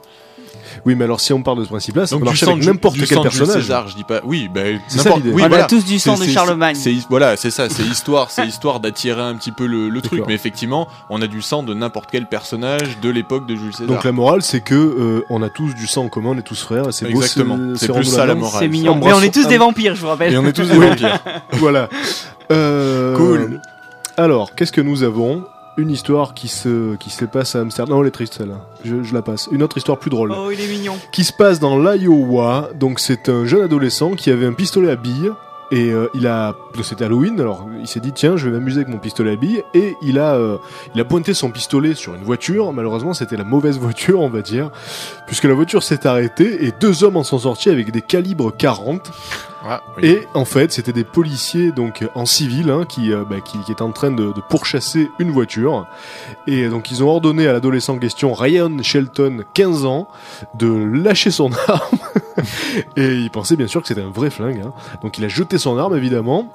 Oui, mais alors si on parle de ce principe-là, ça Donc peut du marcher sang avec de- n'importe du quel sang de Jules personnage. César, je dis pas. Oui, ben n'importe. Oui, on voilà. a tous du sang C'est- de Charlemagne. C'est voilà, c'est ça, c'est histoire, c'est histoire d'attirer un petit peu le, le truc. Mais effectivement, on a du sang de n'importe quel personnage de l'époque de Jules César. Donc la morale, c'est que euh, on a tous du sang en commun, on est tous frères. et C'est beau, Exactement. C'est plus ça, la morale. C'est mignon. Mais on est tous des vampires, je vous rappelle. Et on est tous des vampires. Voilà. Euh, Cool. Alors, qu'est-ce que nous avons? Une histoire qui se qui se passe à Amsterdam. Non, elle est triste celle-là. Je, je la passe. Une autre histoire plus drôle. Oh, il est mignon. qui se passe dans l'Iowa. Donc c'est un jeune adolescent qui avait un pistolet à billes. Et euh, il a, c'était Halloween, alors il s'est dit tiens je vais m'amuser avec mon pistolet à billes et il a, euh, il a pointé son pistolet sur une voiture. Malheureusement c'était la mauvaise voiture on va dire, puisque la voiture s'est arrêtée et deux hommes en sont sortis avec des calibres 40 Ah, et en fait, c'était des policiers donc euh, en civil hein, qui, euh, bah, qui qui étaient en train de, pourchasser une voiture. Et donc ils ont ordonné à l'adolescent en question, Ryan Shelton, 15 ans, de lâcher son arme. et il pensait bien sûr que c'était un vrai flingue. hein. Donc il a jeté son arme évidemment.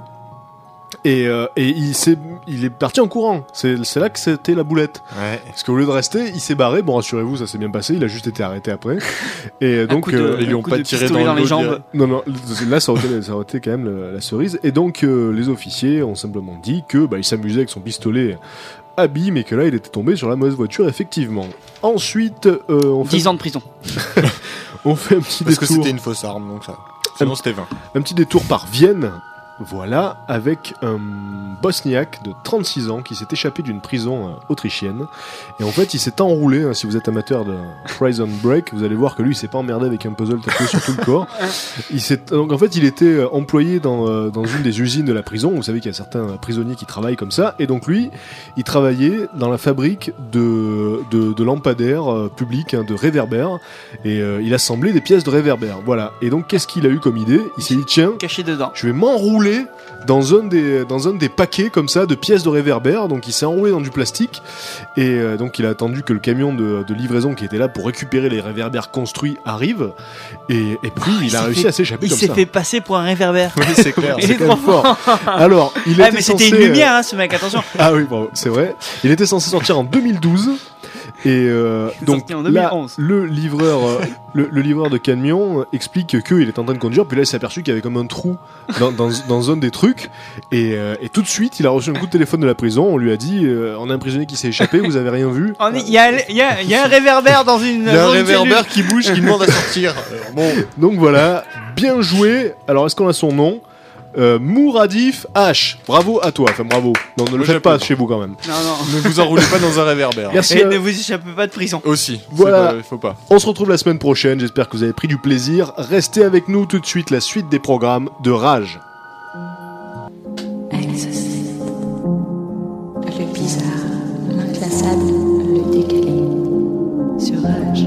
Et, euh, et il, est parti en courant. C'est, là que c'était la boulette. Ouais. Parce qu'au lieu de rester, il s'est barré. Bon, rassurez-vous, ça s'est bien passé. Il a juste été arrêté après. Et euh, donc, de- euh, ils lui ont pas tiré dans le les jambes. non, non, là, ça aurait été, ça aurait été quand même le- la cerise. Et donc, euh, les officiers ont simplement dit que bah, il s'amusait avec son pistolet à billes, mais que là, il était tombé sur la mauvaise voiture, effectivement. Ensuite, euh, on, fait, 10 ans de prison. on fait un petit Parce que détour, c'était une fausse arme, donc ça. Sinon c'était 20. un petit détour par Vienne. Voilà, avec un bosniaque de 36 ans qui s'est échappé d'une prison euh, autrichienne. Et en fait, il s'est enroulé. hein, si vous êtes amateur de Prison Break, vous allez voir que lui, il s'est pas emmerdé avec un puzzle tatoué sur tout le corps. Il s'est, donc en fait, il était euh, employé dans, euh, dans une des usines de la prison. Vous savez qu'il y a certains prisonniers qui travaillent comme ça. Et donc lui, il travaillait dans la fabrique de, de, de lampadaires publics, hein, de réverbères. Et euh, il assemblait des pièces de réverbères. Voilà. Et donc, qu'est-ce qu'il a eu comme idée? Il s'est dit, tiens, Caché dedans. je vais m'enrouler dans un des dans un des paquets comme ça de pièces de réverbère donc il s'est enroulé dans du plastique et euh, donc il a attendu que le camion de, de livraison qui était là pour récupérer les réverbères construits arrive et, et puis il, il a réussi fait- à s'échapper Il s'est fait passer pour un réverbère. Oui, c'est clair. C'est quand même fort alors il Ah, était mais c'était une euh, lumière, hein, ce mec, attention. ah oui, bravo, c'est vrai. Il était censé sortir en 2012. Et euh, donc Sorti en là, 2011. le livreur, euh, le, le livreur de camion explique qu'il est en train de conduire, puis là il s'est aperçu qu'il y avait comme un trou dans, dans, dans un des trucs, et, euh, et tout de suite il a reçu un coup de téléphone de la prison. On lui a dit, euh, on a un prisonnier qui s'est échappé, vous avez rien vu Il y, a, il y, a, il y a un réverbère dans une. Il y a un réverbère qui bouge, qui demande à sortir. Alors, bon, Donc voilà, bien joué. Alors est-ce qu'on a son nom? Euh, Mouradif H. Bravo à toi. Enfin bravo. Non, ne le faites pas chez vous quand même. Non, non. ne vous enroulez pas dans un réverbère. Merci. Et à- ne vous échappez pas de prison. Aussi. Voilà. pas- faut pas. On se retrouve la semaine prochaine. J'espère que vous avez pris du plaisir. Restez avec nous tout de suite. La suite des programmes de Rage. Exocet. Le bizarre, l'inclassable, le décalé. Sur Rage.